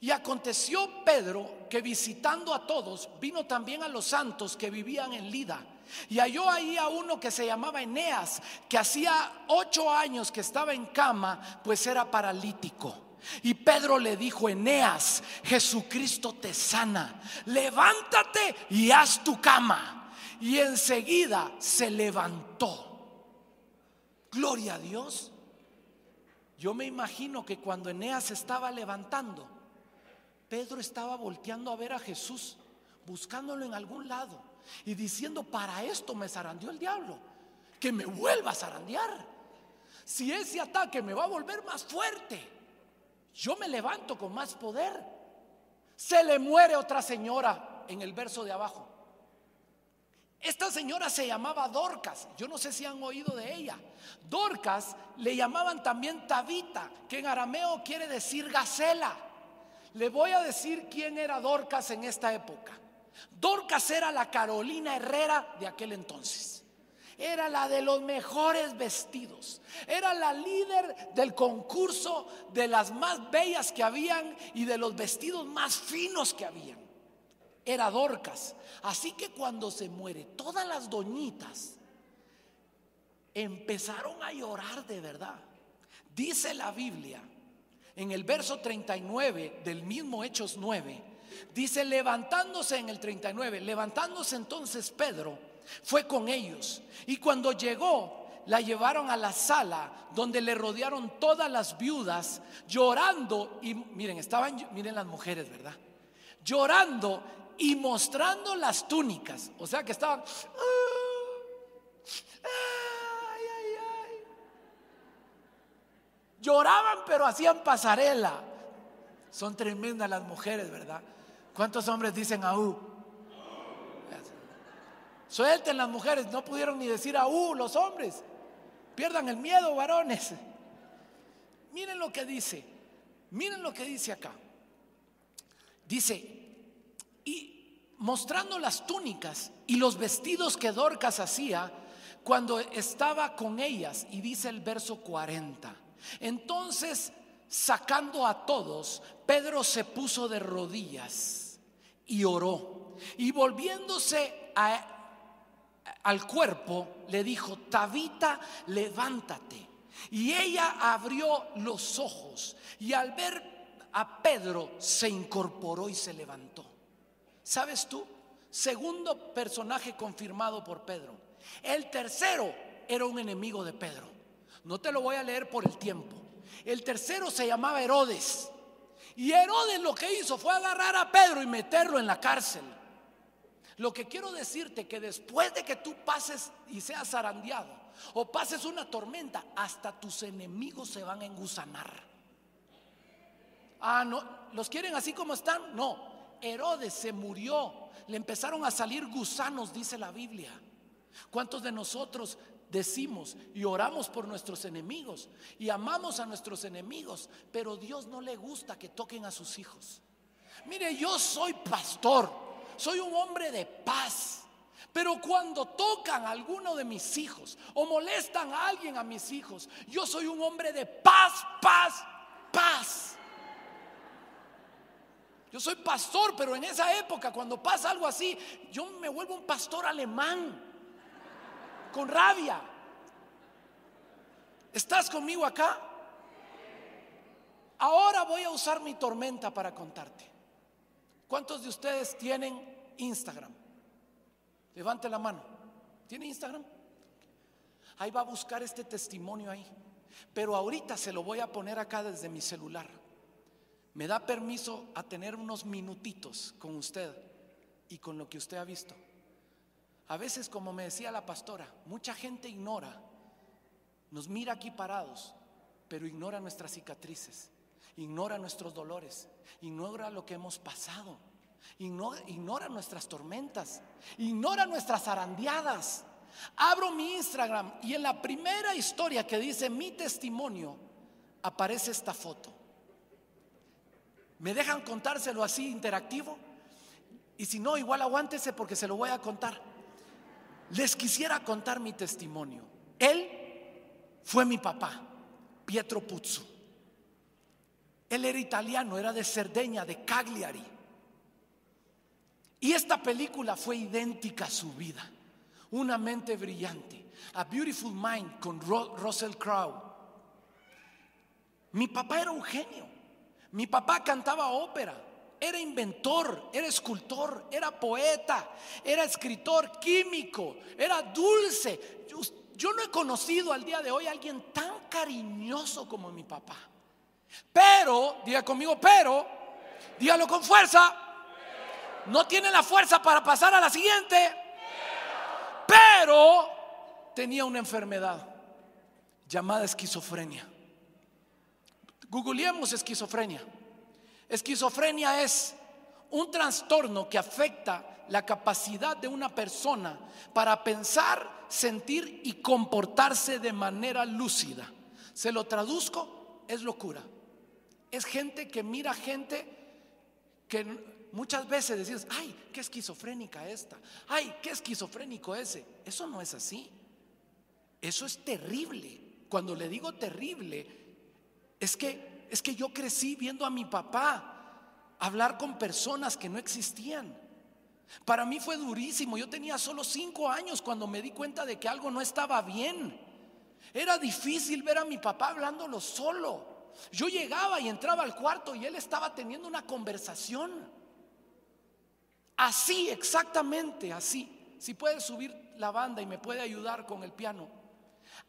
[SPEAKER 1] Y aconteció Pedro que visitando a todos, vino también a los santos que vivían en Lida. Y halló ahí a uno que se llamaba Eneas, que hacía ocho años que estaba en cama, pues era paralítico. Y Pedro le dijo, Eneas, Jesucristo te sana, levántate y haz tu cama. Y enseguida se levantó. Gloria a Dios. Yo me imagino que cuando Eneas estaba levantando, Pedro estaba volteando a ver a Jesús, buscándolo en algún lado y diciendo, para esto me zarandeó el diablo, que me vuelva a zarandear. Si ese ataque me va a volver más fuerte, yo me levanto con más poder. Se le muere otra señora en el verso de abajo. Esta señora se llamaba Dorcas, yo no sé si han oído de ella. Dorcas le llamaban también Tabita, que en arameo quiere decir gacela. Le voy a decir quién era Dorcas en esta época. Dorcas era la Carolina Herrera de aquel entonces. Era la de los mejores vestidos. Era la líder del concurso de las más bellas que habían y de los vestidos más finos que habían. Era Dorcas. Así que cuando se muere, todas las doñitas empezaron a llorar de verdad. Dice la Biblia en el verso 39 del mismo Hechos 9, dice, levantándose en el 39, levantándose entonces Pedro, fue con ellos. Y cuando llegó, la llevaron a la sala donde le rodearon todas las viudas, llorando. Y miren, estaban, miren las mujeres, ¿verdad? Llorando y mostrando las túnicas. O sea que estaban... Lloraban pero hacían pasarela. Son tremendas las mujeres, ¿verdad? ¿Cuántos hombres dicen aú? Suelten las mujeres, no pudieron ni decir aú los hombres. Pierdan el miedo, varones. Miren lo que dice. Miren lo que dice acá. Dice, y mostrando las túnicas y los vestidos que Dorcas hacía cuando estaba con ellas. Y dice el verso 40. Entonces, sacando a todos, Pedro se puso de rodillas y oró. Y volviéndose al cuerpo, le dijo, Tabita, levántate. Y ella abrió los ojos y al ver a Pedro se incorporó y se levantó. ¿Sabes tú? Segundo personaje confirmado por Pedro. El tercero era un enemigo de Pedro. No te lo voy a leer por el tiempo. El tercero se llamaba Herodes. Y Herodes lo que hizo fue agarrar a Pedro y meterlo en la cárcel. Lo que quiero decirte que después de que tú pases y seas zarandeado o pases una tormenta, hasta tus enemigos se van a engusanar. Ah, no, ¿los quieren así como están? No. Herodes se murió. Le empezaron a salir gusanos, dice la Biblia. ¿Cuántos de nosotros decimos y oramos por nuestros enemigos y amamos a nuestros enemigos, pero Dios no le gusta que toquen a sus hijos. Mire, yo soy pastor, soy un hombre de paz. Pero cuando tocan a alguno de mis hijos o molestan a alguien a mis hijos, yo soy un hombre de paz, paz, paz. Yo soy pastor, pero en esa época, cuando pasa algo así, yo me vuelvo un pastor alemán con rabia. ¿Estás conmigo acá? Ahora voy a usar mi tormenta para contarte. ¿Cuántos de ustedes tienen Instagram? Levante la mano. ¿Tiene Instagram? Ahí va a buscar este testimonio ahí. Pero ahorita se lo voy a poner acá desde mi celular. me da permiso a tener unos minutitos con usted y con lo que usted ha visto. A veces, como me decía la pastora, mucha gente ignora, nos mira aquí parados, pero ignora nuestras cicatrices, ignora nuestros dolores, ignora lo que hemos pasado, ignora, nuestras tormentas, ignora nuestras zarandeadas. Abro mi Instagram y en la primera historia que dice mi testimonio aparece esta foto. ¿Me dejan contárselo así interactivo? Y si no, igual aguántese porque se lo voy a contar. Les quisiera contar mi testimonio. Él fue mi papá, Pietro Puzzo. Él era italiano, era de Cerdeña, de Cagliari. Y esta película fue idéntica a su vida. Una mente brillante. A Beautiful Mind con Russell Crowe. Mi papá era un genio. Mi papá cantaba ópera. Era inventor, era escultor, era poeta, era escritor, químico, era dulce. Yo, no he conocido al día de hoy a alguien tan cariñoso como mi papá. Pero, diga conmigo, pero, dígalo con fuerza. No tiene la fuerza para pasar a la siguiente. Pero tenía una enfermedad llamada esquizofrenia. Googleemos esquizofrenia. Esquizofrenia es un trastorno que afecta la capacidad de una persona para pensar, sentir y comportarse de manera lúcida. Se lo traduzco, es locura. Es gente que mira gente que muchas veces decimos, ay, qué esquizofrénica esta, ay, qué esquizofrénico ese. Eso no es así. Eso es terrible. Cuando le digo terrible, es que es que yo crecí viendo a mi papá hablar con personas que no existían. Para mí fue durísimo. Yo tenía solo cinco años cuando me di cuenta de que algo no estaba bien. Era difícil ver a mi papá hablándolo solo. Yo llegaba y entraba al cuarto y él estaba teniendo una conversación. Así, exactamente así. Si puede subir la banda y me puede ayudar con el piano.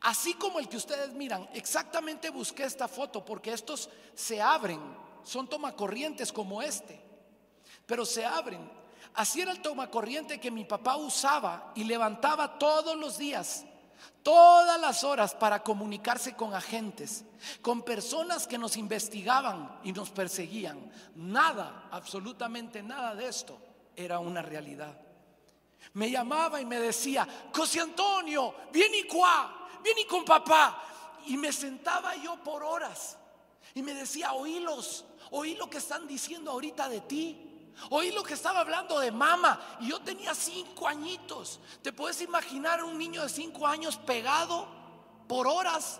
[SPEAKER 1] Así como el que ustedes miran, exactamente busqué esta foto porque estos se abren, son tomacorrientes como este, pero se abren. Así era el tomacorriente que mi papá usaba y levantaba todos los días, todas las horas para comunicarse con agentes, con personas que nos investigaban y nos perseguían. Nada, absolutamente nada de esto era una realidad. Me llamaba y me decía, José Antonio, viene y cuá, viene con papá. Y me sentaba yo por horas y me decía, oílos, oí lo que están diciendo ahorita de ti. Oí lo que estaba hablando de mamá y yo tenía cinco añitos. ¿Te puedes imaginar un niño de cinco años pegado por horas?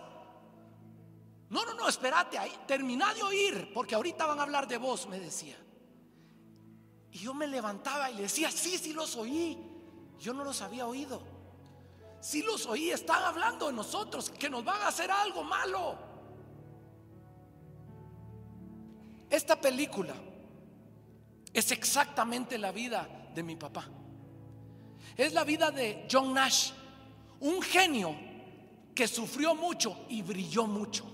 [SPEAKER 1] No, no, no, espérate, ahí, termina de oír, porque ahorita van a hablar de vos, me decía. Y yo me levantaba y le decía, sí, sí los oí. Yo no los había oído. Si los oí, están hablando de nosotros, que nos van a hacer algo malo. Esta película es exactamente la vida de mi papá. Es la vida de John Nash, un genio que sufrió mucho y brilló mucho.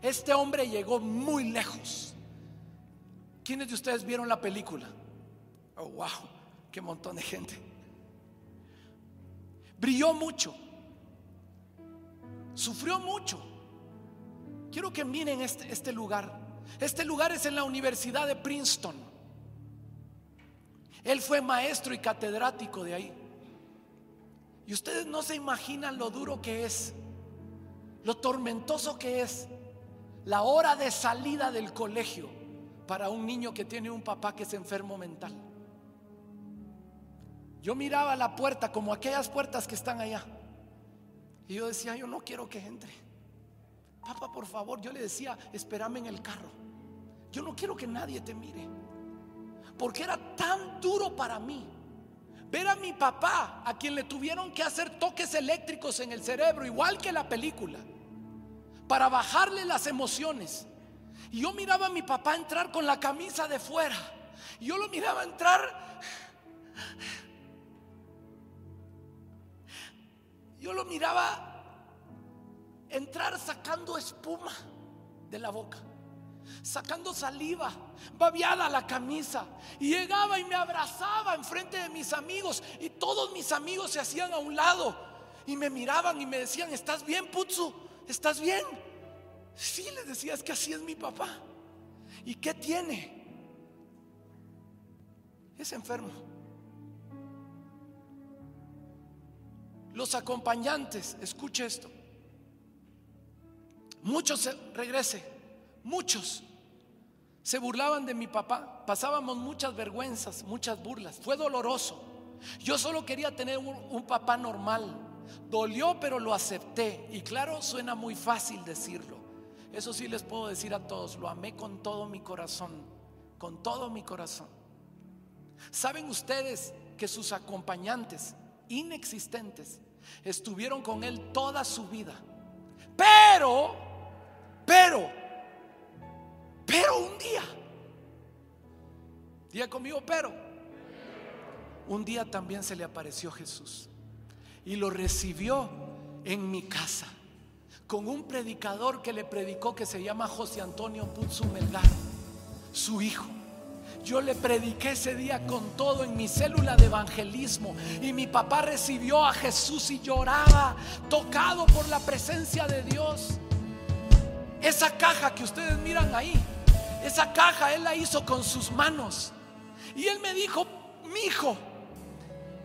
[SPEAKER 1] Este hombre llegó muy lejos. ¿Quiénes de ustedes vieron la película? Oh, wow, qué montón de gente brilló mucho, sufrió mucho. Quiero que miren este, este lugar. Este lugar es en la Universidad de Princeton. Él fue maestro y catedrático de ahí. Y ustedes no se imaginan lo duro que es, lo tormentoso que es la hora de salida del colegio para un niño que tiene un papá que es enfermo mental. Yo miraba la puerta como aquellas puertas que están allá. Y yo decía, yo no quiero que entre. Papá, por favor, yo le decía, espérame en el carro. Yo no quiero que nadie te mire. Porque era tan duro para mí ver a mi papá, a quien le tuvieron que hacer toques eléctricos en el cerebro, igual que la película, para bajarle las emociones. Y yo miraba a mi papá entrar con la camisa de fuera. Yo lo miraba entrar Yo lo miraba entrar sacando espuma de la boca. Sacando saliva, babiada la camisa. Y llegaba y me abrazaba enfrente de mis amigos. Y todos mis amigos se hacían a un lado. Y me miraban y me decían, ¿estás bien, Putsu? ¿Estás bien? Sí, les decía, es que así es mi papá. ¿Y qué tiene? Es enfermo. Los acompañantes, escuche esto. Muchos, regrese, muchos se burlaban de mi papá. Pasábamos muchas vergüenzas, muchas burlas. Fue doloroso. Yo solo quería tener un, papá normal. Dolió, pero lo acepté. Y claro, suena muy fácil decirlo. Eso sí les puedo decir a todos, lo amé con todo mi corazón, con todo mi corazón. ¿Saben ustedes que sus acompañantes inexistentes estuvieron con él toda su vida? Pero, pero, pero un día, día conmigo, pero, un día también se le apareció Jesús y lo recibió en mi casa con un predicador que le predicó que se llama José Antonio Putzu Melgar, su hijo. Yo le prediqué ese día con todo en mi célula de evangelismo y mi papá recibió a Jesús y lloraba, tocado por la presencia de Dios. Esa caja que ustedes miran ahí, esa caja él la hizo con sus manos. Y él me dijo, mi hijo,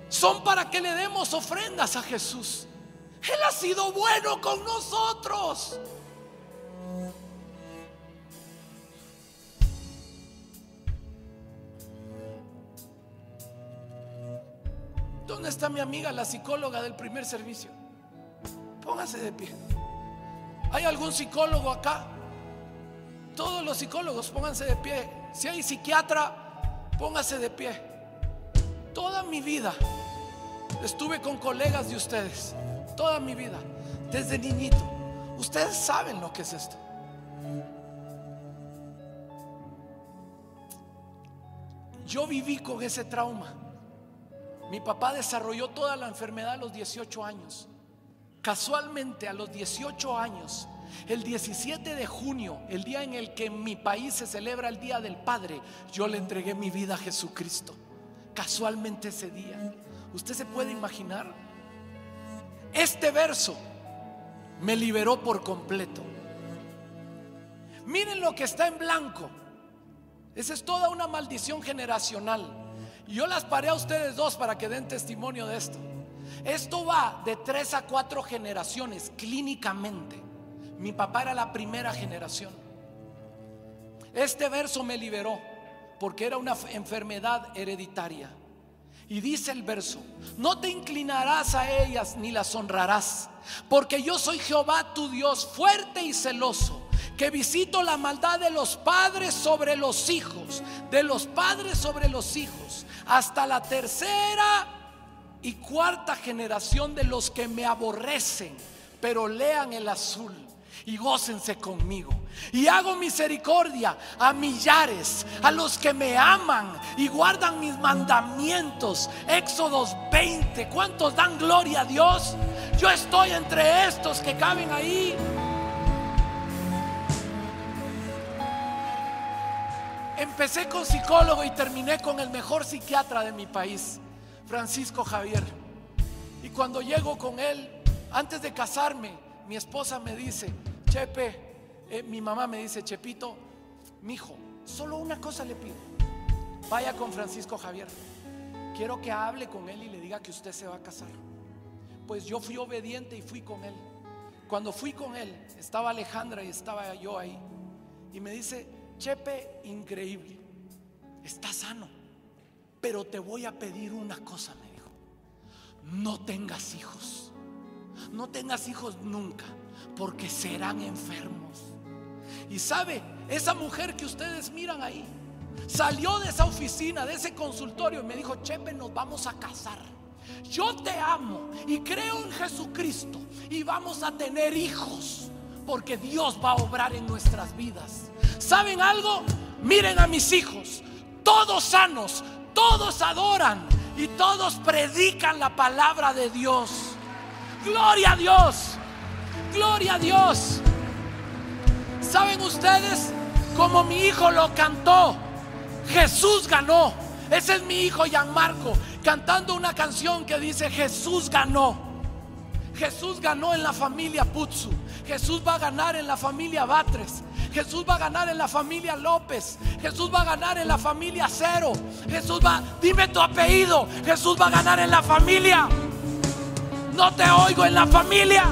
[SPEAKER 1] son para que le demos ofrendas a Jesús. Él ha sido bueno con nosotros. ¿Dónde está mi amiga, la psicóloga del primer servicio? Póngase de pie. ¿Hay algún psicólogo acá? Todos los psicólogos, pónganse de pie. Si hay psiquiatra, póngase de pie. Toda mi vida estuve con colegas de ustedes toda mi vida, desde niñito. Ustedes saben lo que es esto. Yo viví con ese trauma. Mi papá desarrolló toda la enfermedad a los 18 años. Casualmente a los 18 años, el 17 de junio, el día en el que en mi país se celebra el Día del Padre, yo le entregué mi vida a Jesucristo. Casualmente ese día. ¿Usted se puede imaginar? Este verso me liberó por completo. Miren lo que está en blanco. Esa es toda una maldición generacional. Yo las paré a ustedes dos para que den testimonio de esto. Esto va de tres a cuatro generaciones clínicamente. Mi papá era la primera generación. Este verso me liberó porque era una enfermedad hereditaria. Y dice el verso, no te inclinarás a ellas ni las honrarás, porque yo soy Jehová tu Dios fuerte y celoso, que visito la maldad de los padres sobre los hijos, de los padres sobre los hijos, hasta la tercera y cuarta generación de los que me aborrecen, pero lean el azul y gócense conmigo. Y hago misericordia a millares, a los que me aman y guardan mis mandamientos. Éxodos 20. ¿Cuántos dan gloria a Dios? Yo estoy entre estos que caben ahí. Empecé con psicólogo y terminé con el mejor psiquiatra de mi país, Francisco Javier. Y cuando llego con él, antes de casarme, mi esposa me dice, Chepe, eh, mi mamá me dice, Chepito, mi hijo, solo una cosa le pido. Vaya con Francisco Javier. Quiero que hable con él y le diga que usted se va a casar. Pues yo fui obediente y fui con él. Cuando fui con él, estaba Alejandra y estaba yo ahí. Y me dice, Chepe, increíble, está sano. Pero te voy a pedir una cosa, me dijo. No tengas hijos. No tengas hijos nunca, porque serán enfermos. Y sabe, esa mujer que ustedes miran ahí, salió de esa oficina, de ese consultorio y me dijo, Chepe, nos vamos a casar. Yo te amo y creo en Jesucristo y vamos a tener hijos porque Dios va a obrar en nuestras vidas. ¿Saben algo? Miren a mis hijos, todos sanos, todos adoran y todos predican la palabra de Dios. Gloria a Dios, gloria a Dios. ¿Saben ustedes como mi hijo lo cantó. Jesús ganó. Ese es mi hijo Gianmarco cantando una canción que dice Jesús ganó. Jesús ganó en la familia Putsu. Jesús va a ganar en la familia Batres. Jesús va a ganar en la familia López. Jesús va a ganar en la familia Cero. Jesús va, dime tu apellido. Jesús va a ganar en la familia. No te oigo en la familia.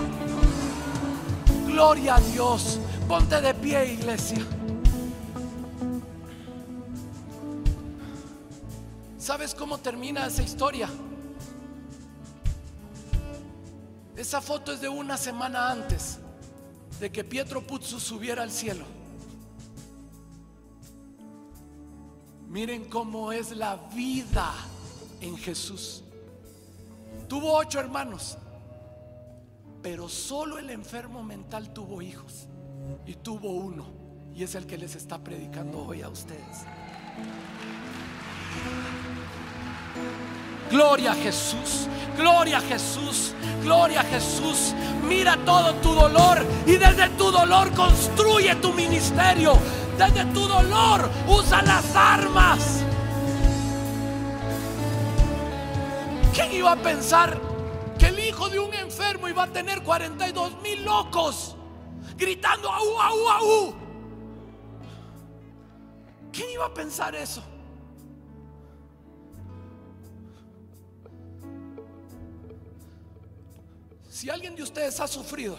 [SPEAKER 1] Gloria a Dios. Ponte de pie, iglesia. ¿Sabes cómo termina esa historia? Esa foto es de una semana antes de que Pietro Puzzu subiera al cielo. Miren cómo es la vida en Jesús. Tuvo ocho hermanos, pero solo el enfermo mental tuvo hijos y tuvo uno, y es el que les está predicando hoy a ustedes. Gloria a Jesús, gloria a Jesús, gloria a Jesús. Mira todo tu dolor y desde tu dolor construye tu ministerio. Desde tu dolor usa las armas. ¿Quién iba a pensar que el hijo de un enfermo iba a tener 42 mil locos gritando au, au, au? ¿Quién iba a pensar eso? Si alguien de ustedes ha sufrido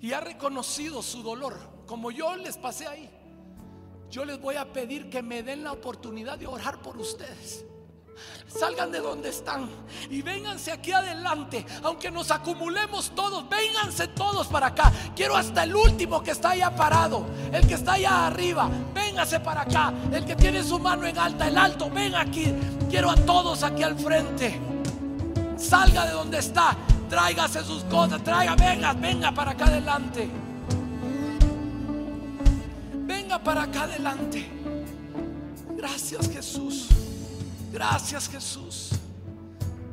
[SPEAKER 1] y ha reconocido su dolor, como yo les pasé ahí, yo les voy a pedir que me den la oportunidad de orar por ustedes. Salgan de donde están y vénganse aquí adelante. Aunque nos acumulemos todos, vénganse todos para acá. Quiero hasta el último que está allá parado, el que está allá arriba, véngase para acá. El que tiene su mano en alta, el alto, ven aquí. Quiero a todos aquí al frente. Salga de donde está Tráigase sus cosas, traiga, venga, venga para acá adelante. Venga para acá adelante. Gracias Jesús. Gracias Jesús.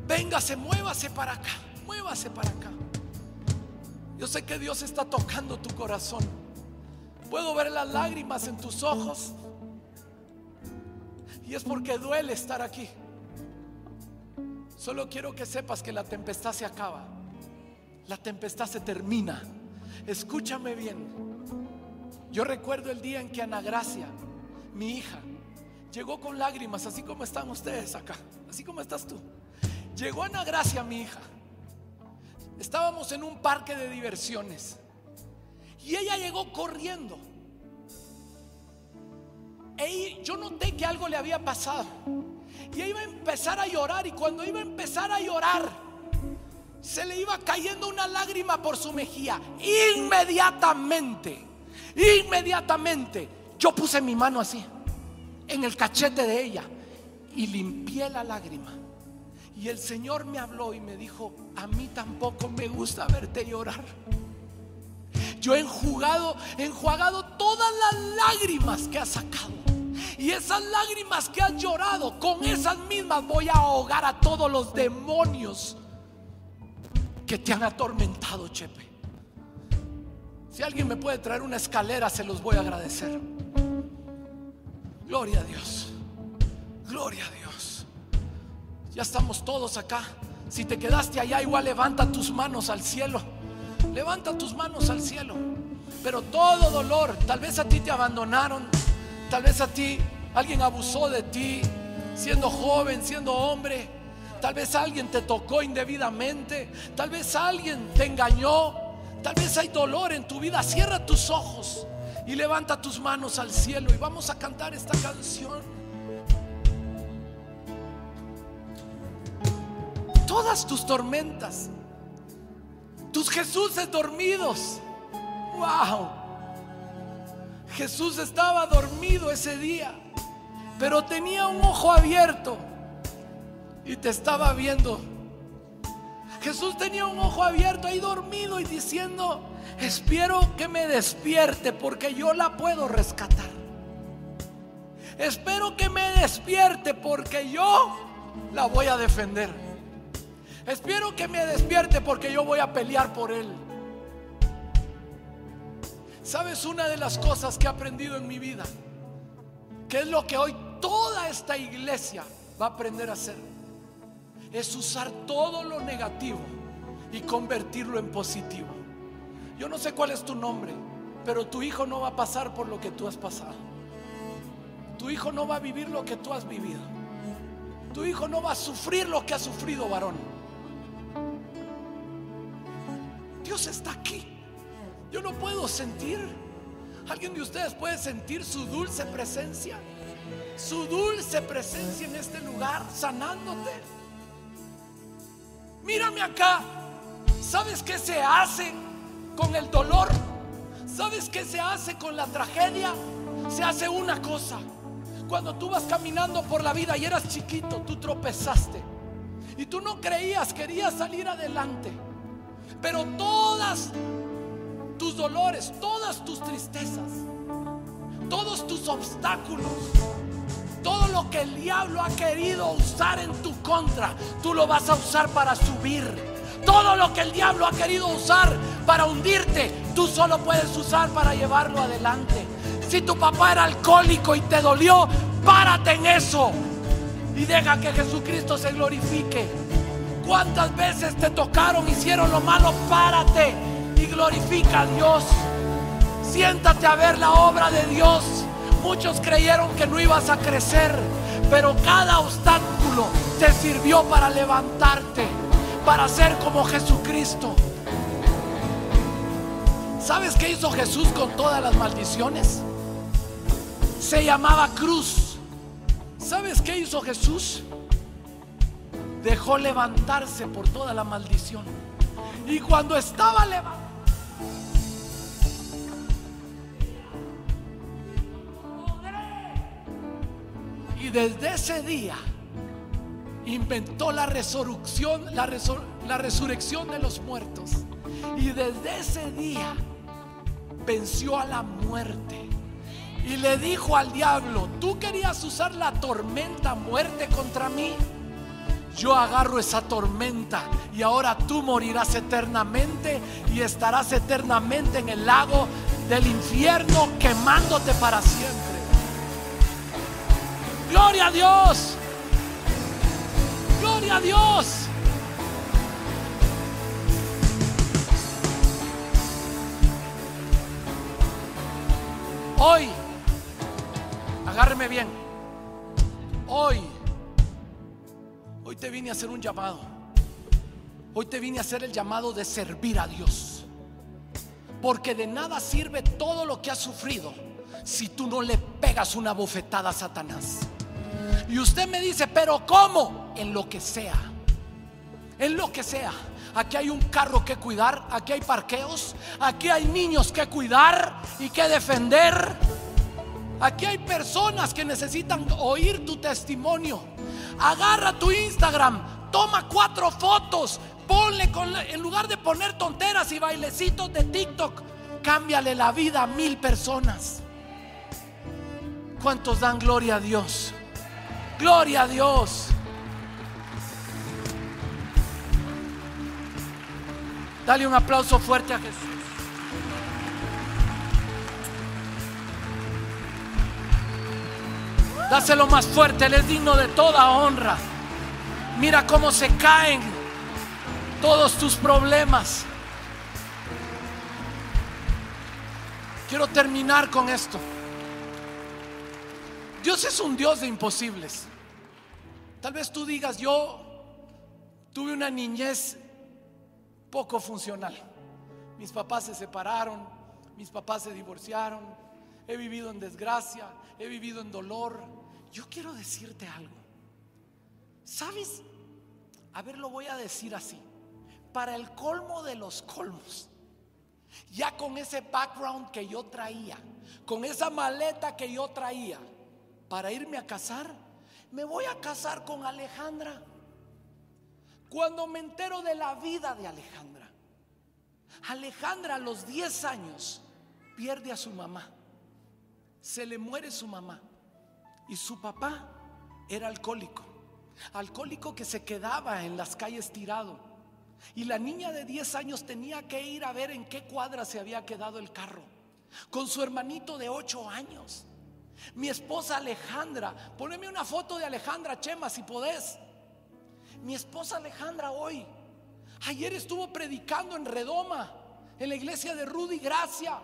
[SPEAKER 1] Véngase, muévase para acá. Muévase para acá. Yo sé que Dios está tocando tu corazón. Puedo ver las lágrimas en tus ojos. Y es porque duele estar aquí. Solo quiero que sepas que la tempestad se acaba. La tempestad se termina. Escúchame bien. Yo recuerdo el día en que Ana Gracia, mi hija, llegó con lágrimas, así como están ustedes acá, así como estás tú. Llegó Ana Gracia, mi hija. Estábamos en un parque de diversiones y ella llegó corriendo. Y yo noté que algo le había pasado. Y iba a empezar a llorar y cuando iba a empezar a llorar, se le iba cayendo una lágrima por su mejilla. Inmediatamente, inmediatamente, yo puse mi mano así, en el cachete de ella, y limpié la lágrima. Y el Señor me habló y me dijo, a mí tampoco me gusta verte llorar. Yo he enjugado, enjuagado todas las lágrimas que has sacado. Y esas lágrimas que has llorado, con esas mismas voy a ahogar a todos los demonios que te han atormentado, Chepe. Si alguien me puede traer una escalera, se los voy a agradecer. Gloria a Dios. Gloria a Dios. Ya estamos todos acá. Si te quedaste allá, igual levanta tus manos al cielo. Levanta tus manos al cielo. Pero todo dolor, tal vez a ti te abandonaron, Tal vez a ti alguien abusó de ti, siendo joven, siendo hombre. Tal vez alguien te tocó indebidamente. Tal vez alguien te engañó. Tal vez hay dolor en tu vida. Cierra tus ojos y levanta tus manos al cielo y vamos a cantar esta canción. Todas tus tormentas, tus Jesuses dormidos. Wow. Jesús estaba dormido ese día, pero tenía un ojo abierto y te estaba viendo. Jesús tenía un ojo abierto ahí dormido y diciendo, espero que me despierte porque yo la puedo rescatar. Espero que me despierte porque yo la voy a defender. Espero que me despierte porque yo voy a pelear por él. ¿Sabes una de las cosas que he aprendido en mi vida? Que es lo que hoy toda esta iglesia va a aprender a hacer. Es usar todo lo negativo y convertirlo en positivo. Yo no sé cuál es tu nombre, pero tu hijo no va a pasar por lo que tú has pasado. Tu hijo no va a vivir lo que tú has vivido. Tu hijo no va a sufrir lo que ha sufrido varón. Dios está aquí. Yo no puedo sentir. ¿Alguien de ustedes puede sentir su dulce presencia? Su dulce presencia en este lugar, sanándote. Mírame acá. ¿Sabes qué se hace con el dolor? ¿Sabes qué se hace con la tragedia? Se hace una cosa. Cuando tú vas caminando por la vida y eras chiquito, tú tropezaste. Y tú no creías, querías salir adelante. Pero todas tus dolores, todas tus tristezas, todos tus obstáculos, todo lo que el diablo ha querido usar en tu contra, tú lo vas a usar para subir. Todo lo que el diablo ha querido usar para hundirte, tú solo puedes usar para llevarlo adelante. Si tu papá era alcohólico y te dolió, párate en eso y deja que Jesucristo se glorifique. ¿Cuántas veces te tocaron, hicieron lo malo? Párate y glorifica a Dios. Siéntate a ver la obra de Dios. Muchos creyeron que no ibas a crecer, pero cada obstáculo te sirvió para levantarte, para ser como Jesucristo. ¿Sabes qué hizo Jesús con todas las maldiciones? Se llamaba cruz. ¿Sabes qué hizo Jesús? Dejó levantarse por toda la maldición. Y cuando estaba levantado, y desde ese día inventó la resurrección, la, la resurrección de los muertos. Y desde ese día venció a la muerte. Y le dijo al diablo, tú querías usar la tormenta muerte contra mí. Yo agarro esa tormenta y ahora tú morirás eternamente y estarás eternamente en el lago del infierno quemándote para siempre. Gloria a Dios. Gloria a Dios. Hoy, agárreme bien. Hoy, hoy te vine a hacer un llamado. Hoy te vine a hacer el llamado de servir a Dios. Porque de nada sirve todo lo que has sufrido si tú no le pegas una bofetada a Satanás. Y usted me dice, pero ¿cómo? En lo que sea. En lo que sea. Aquí hay un carro que cuidar, aquí hay parqueos, aquí hay niños que cuidar y que defender. Aquí hay personas que necesitan oír tu testimonio. Agarra tu Instagram, toma cuatro fotos, ponle con, en lugar de poner tonteras y bailecitos de TikTok, cámbiale la vida a mil personas. ¿Cuántos dan gloria a Dios? Gloria a Dios. Dale un aplauso fuerte a Jesús. Dáselo más fuerte, Él es digno de toda honra. Mira cómo se caen todos tus problemas. Quiero terminar con esto. Dios es un Dios de imposibles. Tal vez tú digas, yo tuve una niñez poco funcional. Mis papás se separaron, mis papás se divorciaron, he vivido en desgracia, he vivido en dolor. Yo quiero decirte algo. ¿Sabes? A ver, lo voy a decir así. Para el colmo de los colmos, ya con ese background que yo traía, con esa maleta que yo traía, para irme a casar, me voy a casar con Alejandra. Cuando me entero de la vida de Alejandra, Alejandra a los 10 años pierde a su mamá, se le muere su mamá y su papá era alcohólico, alcohólico que se quedaba en las calles tirado. Y la niña de 10 años tenía que ir a ver en qué cuadra se había quedado el carro. con su hermanito de ocho años. Mi esposa Alejandra, poneme una foto de Alejandra Chema si podés. Mi esposa Alejandra hoy, ayer estuvo predicando en Redoma, en la iglesia de Rudy Gracia.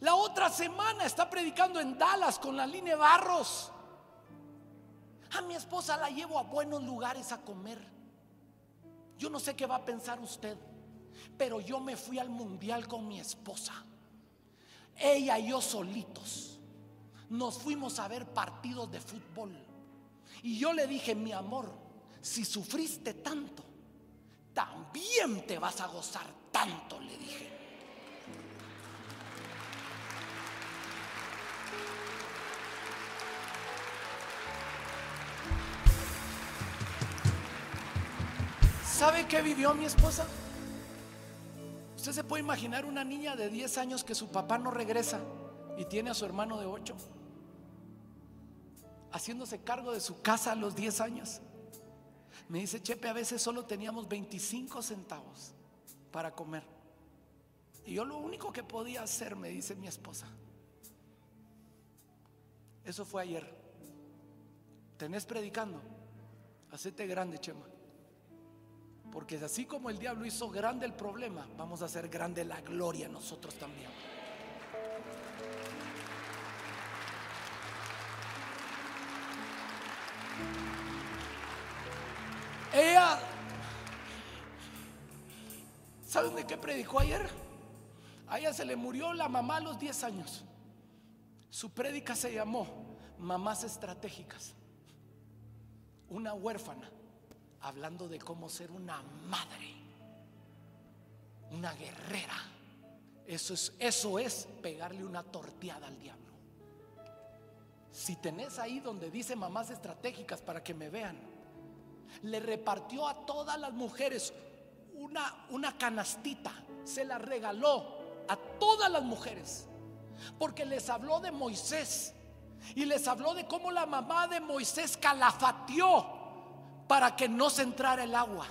[SPEAKER 1] La otra semana está predicando en Dallas con la línea Barros. A mi esposa la llevo a buenos lugares a comer. Yo no sé qué va a pensar usted, pero yo me fui al mundial con mi esposa. Ella y yo solitos. Nos fuimos a ver partidos de fútbol. Y yo le dije, mi amor, si sufriste tanto, también te vas a gozar tanto, le dije. ¿Sabe qué vivió mi esposa? Usted se puede imaginar una niña de 10 años que su papá no regresa y tiene a su hermano de 8, haciéndose cargo de su casa a los 10 años. Me dice, Chepe, a veces solo teníamos 25 centavos para comer. Y yo lo único que podía hacer, me dice mi esposa, eso fue ayer. ¿Tenés predicando? Hacete grande, Chema. Porque así como el diablo hizo grande el problema, vamos a hacer grande la gloria nosotros también. Ella, ¿saben de qué predicó ayer? A ella se le murió la mamá a los 10 años. Su prédica se llamó Mamás Estratégicas. Una huérfana hablando de cómo ser una madre, una guerrera. Eso es, eso es pegarle una torteada al diablo. Si tenés ahí donde dice mamás estratégicas para que me vean, le repartió a todas las mujeres una, una canastita, se la regaló a todas las mujeres, porque les habló de Moisés y les habló de cómo la mamá de Moisés calafateó para que no se entrara el agua.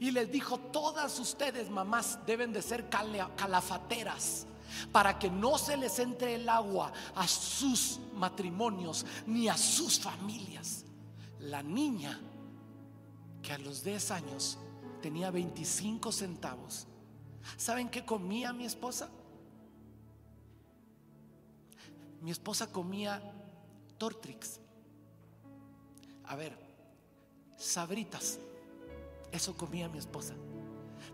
[SPEAKER 1] Y les dijo, todas ustedes mamás deben de ser calafateras para que no se les entre el agua a sus matrimonios ni a sus familias. La niña que a los 10 años tenía 25 centavos, ¿saben qué comía mi esposa? Mi esposa comía Tortrix. A ver, sabritas. Eso comía mi esposa.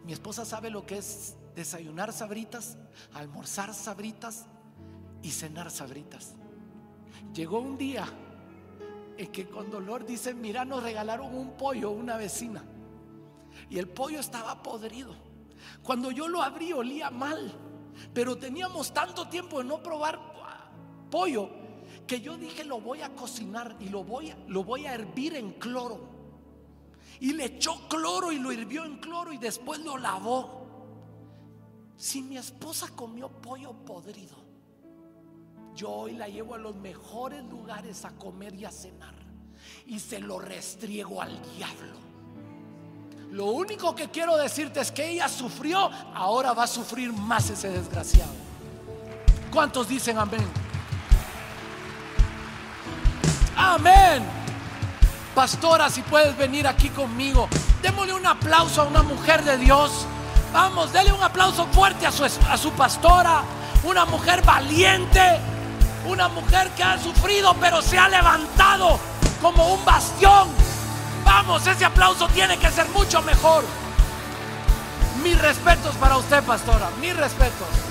[SPEAKER 1] Mi esposa sabe lo que es desayunar sabritas, almorzar sabritas y cenar sabritas. Llegó un día en que con dolor dice, mira, nos regalaron un pollo una vecina. Y el pollo estaba podrido. Cuando yo lo abrí olía mal. Pero teníamos tanto tiempo de no probar pollo que yo dije lo voy a cocinar y lo voy, lo voy a hervir en cloro y le echó cloro y lo hirvió en cloro y después lo lavó. Si mi esposa comió pollo podrido, yo hoy la llevo a los mejores lugares a comer y a cenar y se lo restriego al diablo. Lo único que quiero decirte es que ella sufrió, ahora va a sufrir más ese desgraciado. ¿Cuántos dicen amén? Amén. Pastora, si puedes venir aquí conmigo, démosle un aplauso a una mujer de Dios. Vamos, déle un aplauso fuerte a su, a su pastora, una mujer valiente, una mujer que ha sufrido pero se ha levantado como un bastión. Vamos, ese aplauso tiene que ser mucho mejor. Mis respetos para usted, pastora, mis respetos.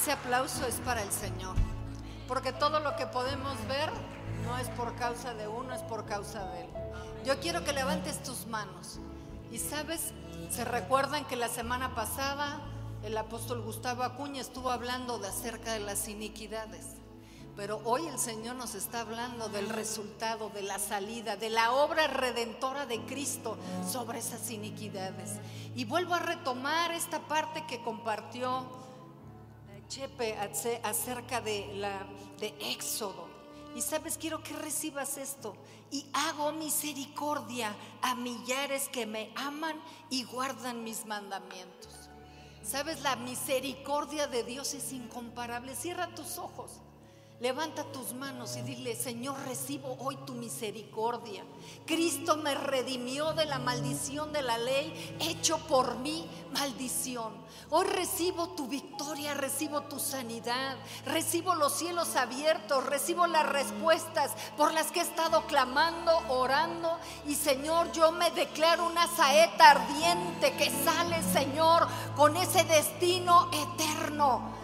[SPEAKER 2] Ese aplauso es para el Señor. Porque todo lo que podemos ver no es por causa de uno, es por causa de Él. Yo quiero que levantes tus manos. Y sabes, se recuerdan que la semana pasada el apóstol Gustavo Acuña estuvo hablando de acerca de las iniquidades. Pero hoy el Señor nos está hablando del resultado, de la salida, de la obra redentora de Cristo sobre esas iniquidades. Y vuelvo a retomar esta parte que compartió Chepe acerca de, la, de Éxodo. Y sabes, quiero que recibas esto. Y hago misericordia a millares que me aman y guardan mis mandamientos. Sabes, la misericordia de Dios es incomparable. Cierra tus ojos. Levanta tus manos y dile, Señor, recibo hoy tu misericordia. Cristo me redimió de la maldición de la ley, hecho por mí maldición. Hoy recibo tu victoria, recibo tu sanidad, recibo los cielos abiertos, recibo las respuestas por las que he estado clamando, orando. Y Señor, yo me declaro una saeta ardiente que sale, Señor, con ese destino eterno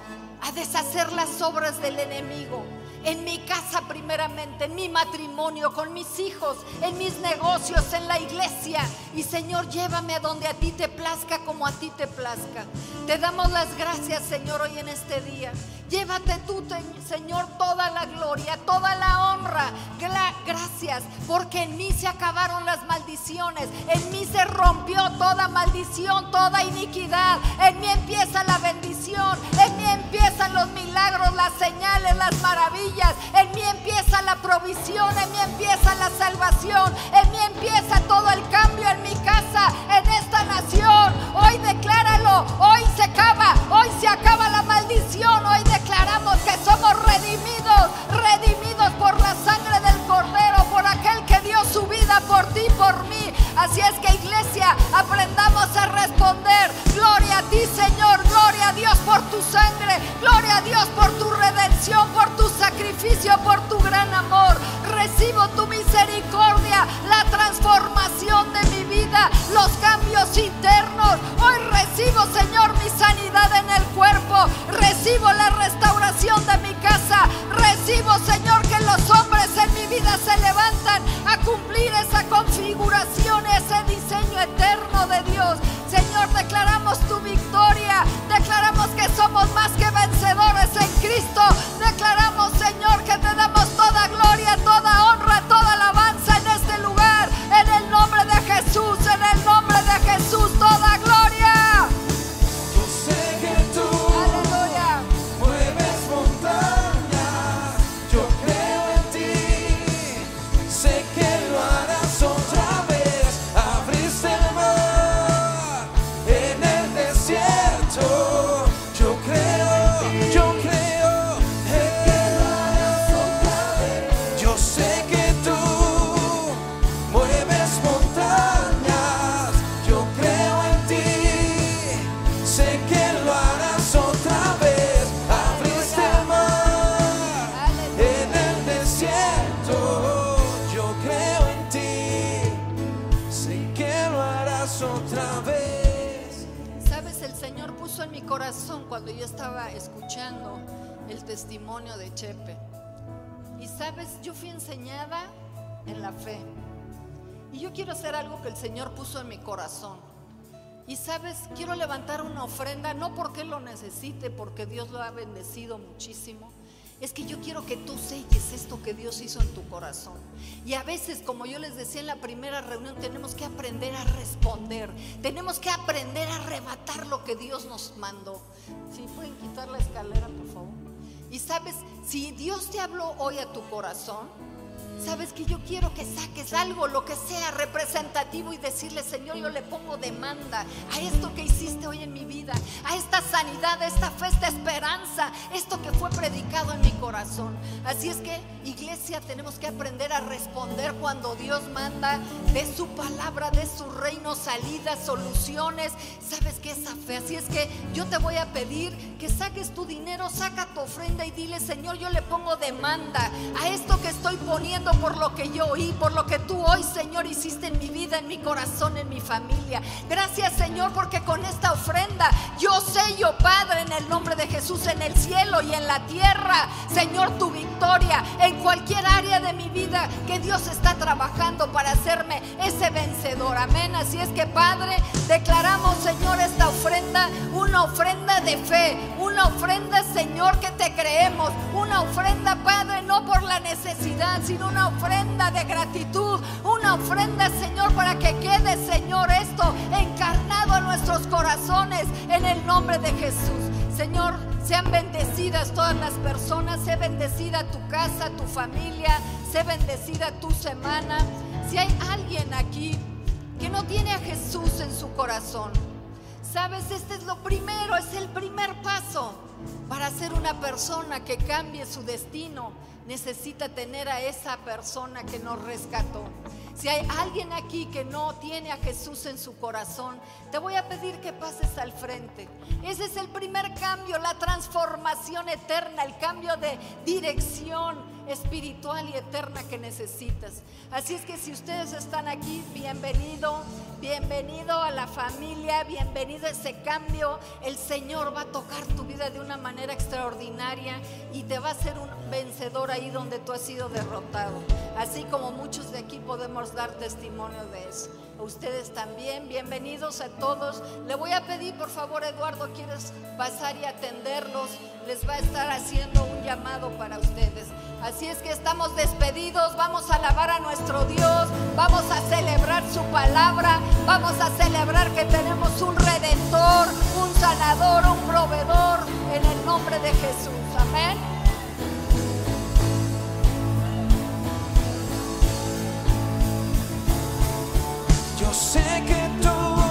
[SPEAKER 2] a deshacer las obras del enemigo. En mi casa primeramente, en mi matrimonio, con mis hijos, en mis negocios, en la iglesia. Y Señor, llévame a donde a ti te plazca como a ti te plazca. Te damos las gracias, Señor, hoy en este día. Llévate tú, Señor, toda la gloria, toda la honra. Gracias, porque en mí se acabaron las maldiciones. En mí se rompió toda maldición, toda iniquidad. En mí empieza la bendición. En mí empiezan los milagros, las señales, las maravillas. En mí empieza la provisión. En mí empieza la salvación. En mí empieza todo el cambio en mi casa, en esta nación. Hoy decláralo. Hoy se acaba. Hoy se acaba la maldición. Hoy declaramos que somos redimidos, redimidos por la sangre del Cordero, por aquel su vida por ti, por mí. Así es que iglesia, aprendamos a responder. Gloria a ti Señor, gloria a Dios por tu sangre, gloria a Dios por tu redención, por tu sacrificio, por tu gran amor. Recibo tu misericordia, la transformación de mi vida, los cambios internos. Hoy recibo Señor mi sanidad en el cuerpo, recibo la restauración de mi casa. Recibo, Señor, que los hombres en mi vida se levantan a cumplir esa configuración, ese diseño eterno de Dios. Señor, declaramos tu victoria. Declaramos que somos más que vencedores en Cristo. Declaramos, Señor, que te damos toda gloria, toda honra, toda alabanza en este lugar. En el nombre de Jesús, el testimonio de Chepe. Y sabes, yo fui enseñada en la fe. Y yo quiero hacer algo que el Señor puso en mi corazón. Y sabes, quiero levantar una ofrenda, no porque lo necesite, porque Dios lo ha bendecido muchísimo, es que yo quiero que tú selles esto que Dios hizo en tu corazón. Y a veces, como yo les decía en la primera reunión, tenemos que aprender a responder. Tenemos que aprender a arrebatar lo que Dios nos mandó. Si pueden quitar la escalera, por favor. Y sabes, si Dios te habló hoy a tu corazón, Sabes que yo quiero que saques algo, lo que sea representativo y decirle, Señor, yo le pongo demanda a esto que hiciste hoy en mi vida, a esta sanidad, a esta fe, esta esperanza, esto que fue predicado en mi corazón. Así es que, iglesia, tenemos que aprender a responder cuando Dios manda de su palabra, de su reino, salidas, soluciones. Sabes que esa fe, así es que yo te voy a pedir que saques tu dinero, saca tu ofrenda y dile, Señor, yo le pongo demanda a esto que estoy poniendo por lo que yo oí, por lo que tú hoy, Señor, hiciste en mi vida, en mi corazón, en mi familia. Gracias, Señor, porque con esta ofrenda yo sello, Padre, en el nombre de Jesús, en el cielo y en la tierra, Señor, tu victoria en cualquier área de mi vida que Dios está trabajando para hacerme ese vencedor. Amén. Así es que, Padre, declaramos, Señor, esta ofrenda, una ofrenda de fe, una ofrenda, Señor, que te creemos, una ofrenda, Padre, no por la necesidad, sino una ofrenda de gratitud, una ofrenda, Señor, para que quede, Señor, esto encarnado en nuestros corazones en el nombre de Jesús. Señor, Sean bendecidas todas las personas, sé bendecida tu casa, tu familia, sé bendecida tu semana. Si hay alguien aquí que no tiene a Jesús en su corazón, sabes, este es lo primero, es el primer paso para ser una persona que cambie su destino. Necesita tener a esa persona que nos rescató. Si hay alguien aquí que no tiene a Jesús en su corazón, te voy a pedir que pases al frente. Ese es el primer cambio, la transformación eterna, el cambio de dirección espiritual y eterna que necesitas. Así es que si ustedes están aquí, bienvenido, bienvenido a la familia, bienvenido a ese cambio. El Señor va a tocar tu vida de una manera extraordinaria y te va a hacer un vencedor ahí donde tú has sido derrotado. Así como muchos de aquí podemos dar testimonio de eso. Ustedes también, bienvenidos a todos. Le voy a pedir, por favor, Eduardo, ¿quieres pasar y atenderlos? Les va a estar haciendo un llamado para ustedes. Así es que estamos despedidos, vamos a alabar a nuestro Dios, vamos a celebrar su palabra, vamos a celebrar que tenemos un redentor, un sanador, un proveedor en el nombre de Jesús. Amén. Yo sé que tú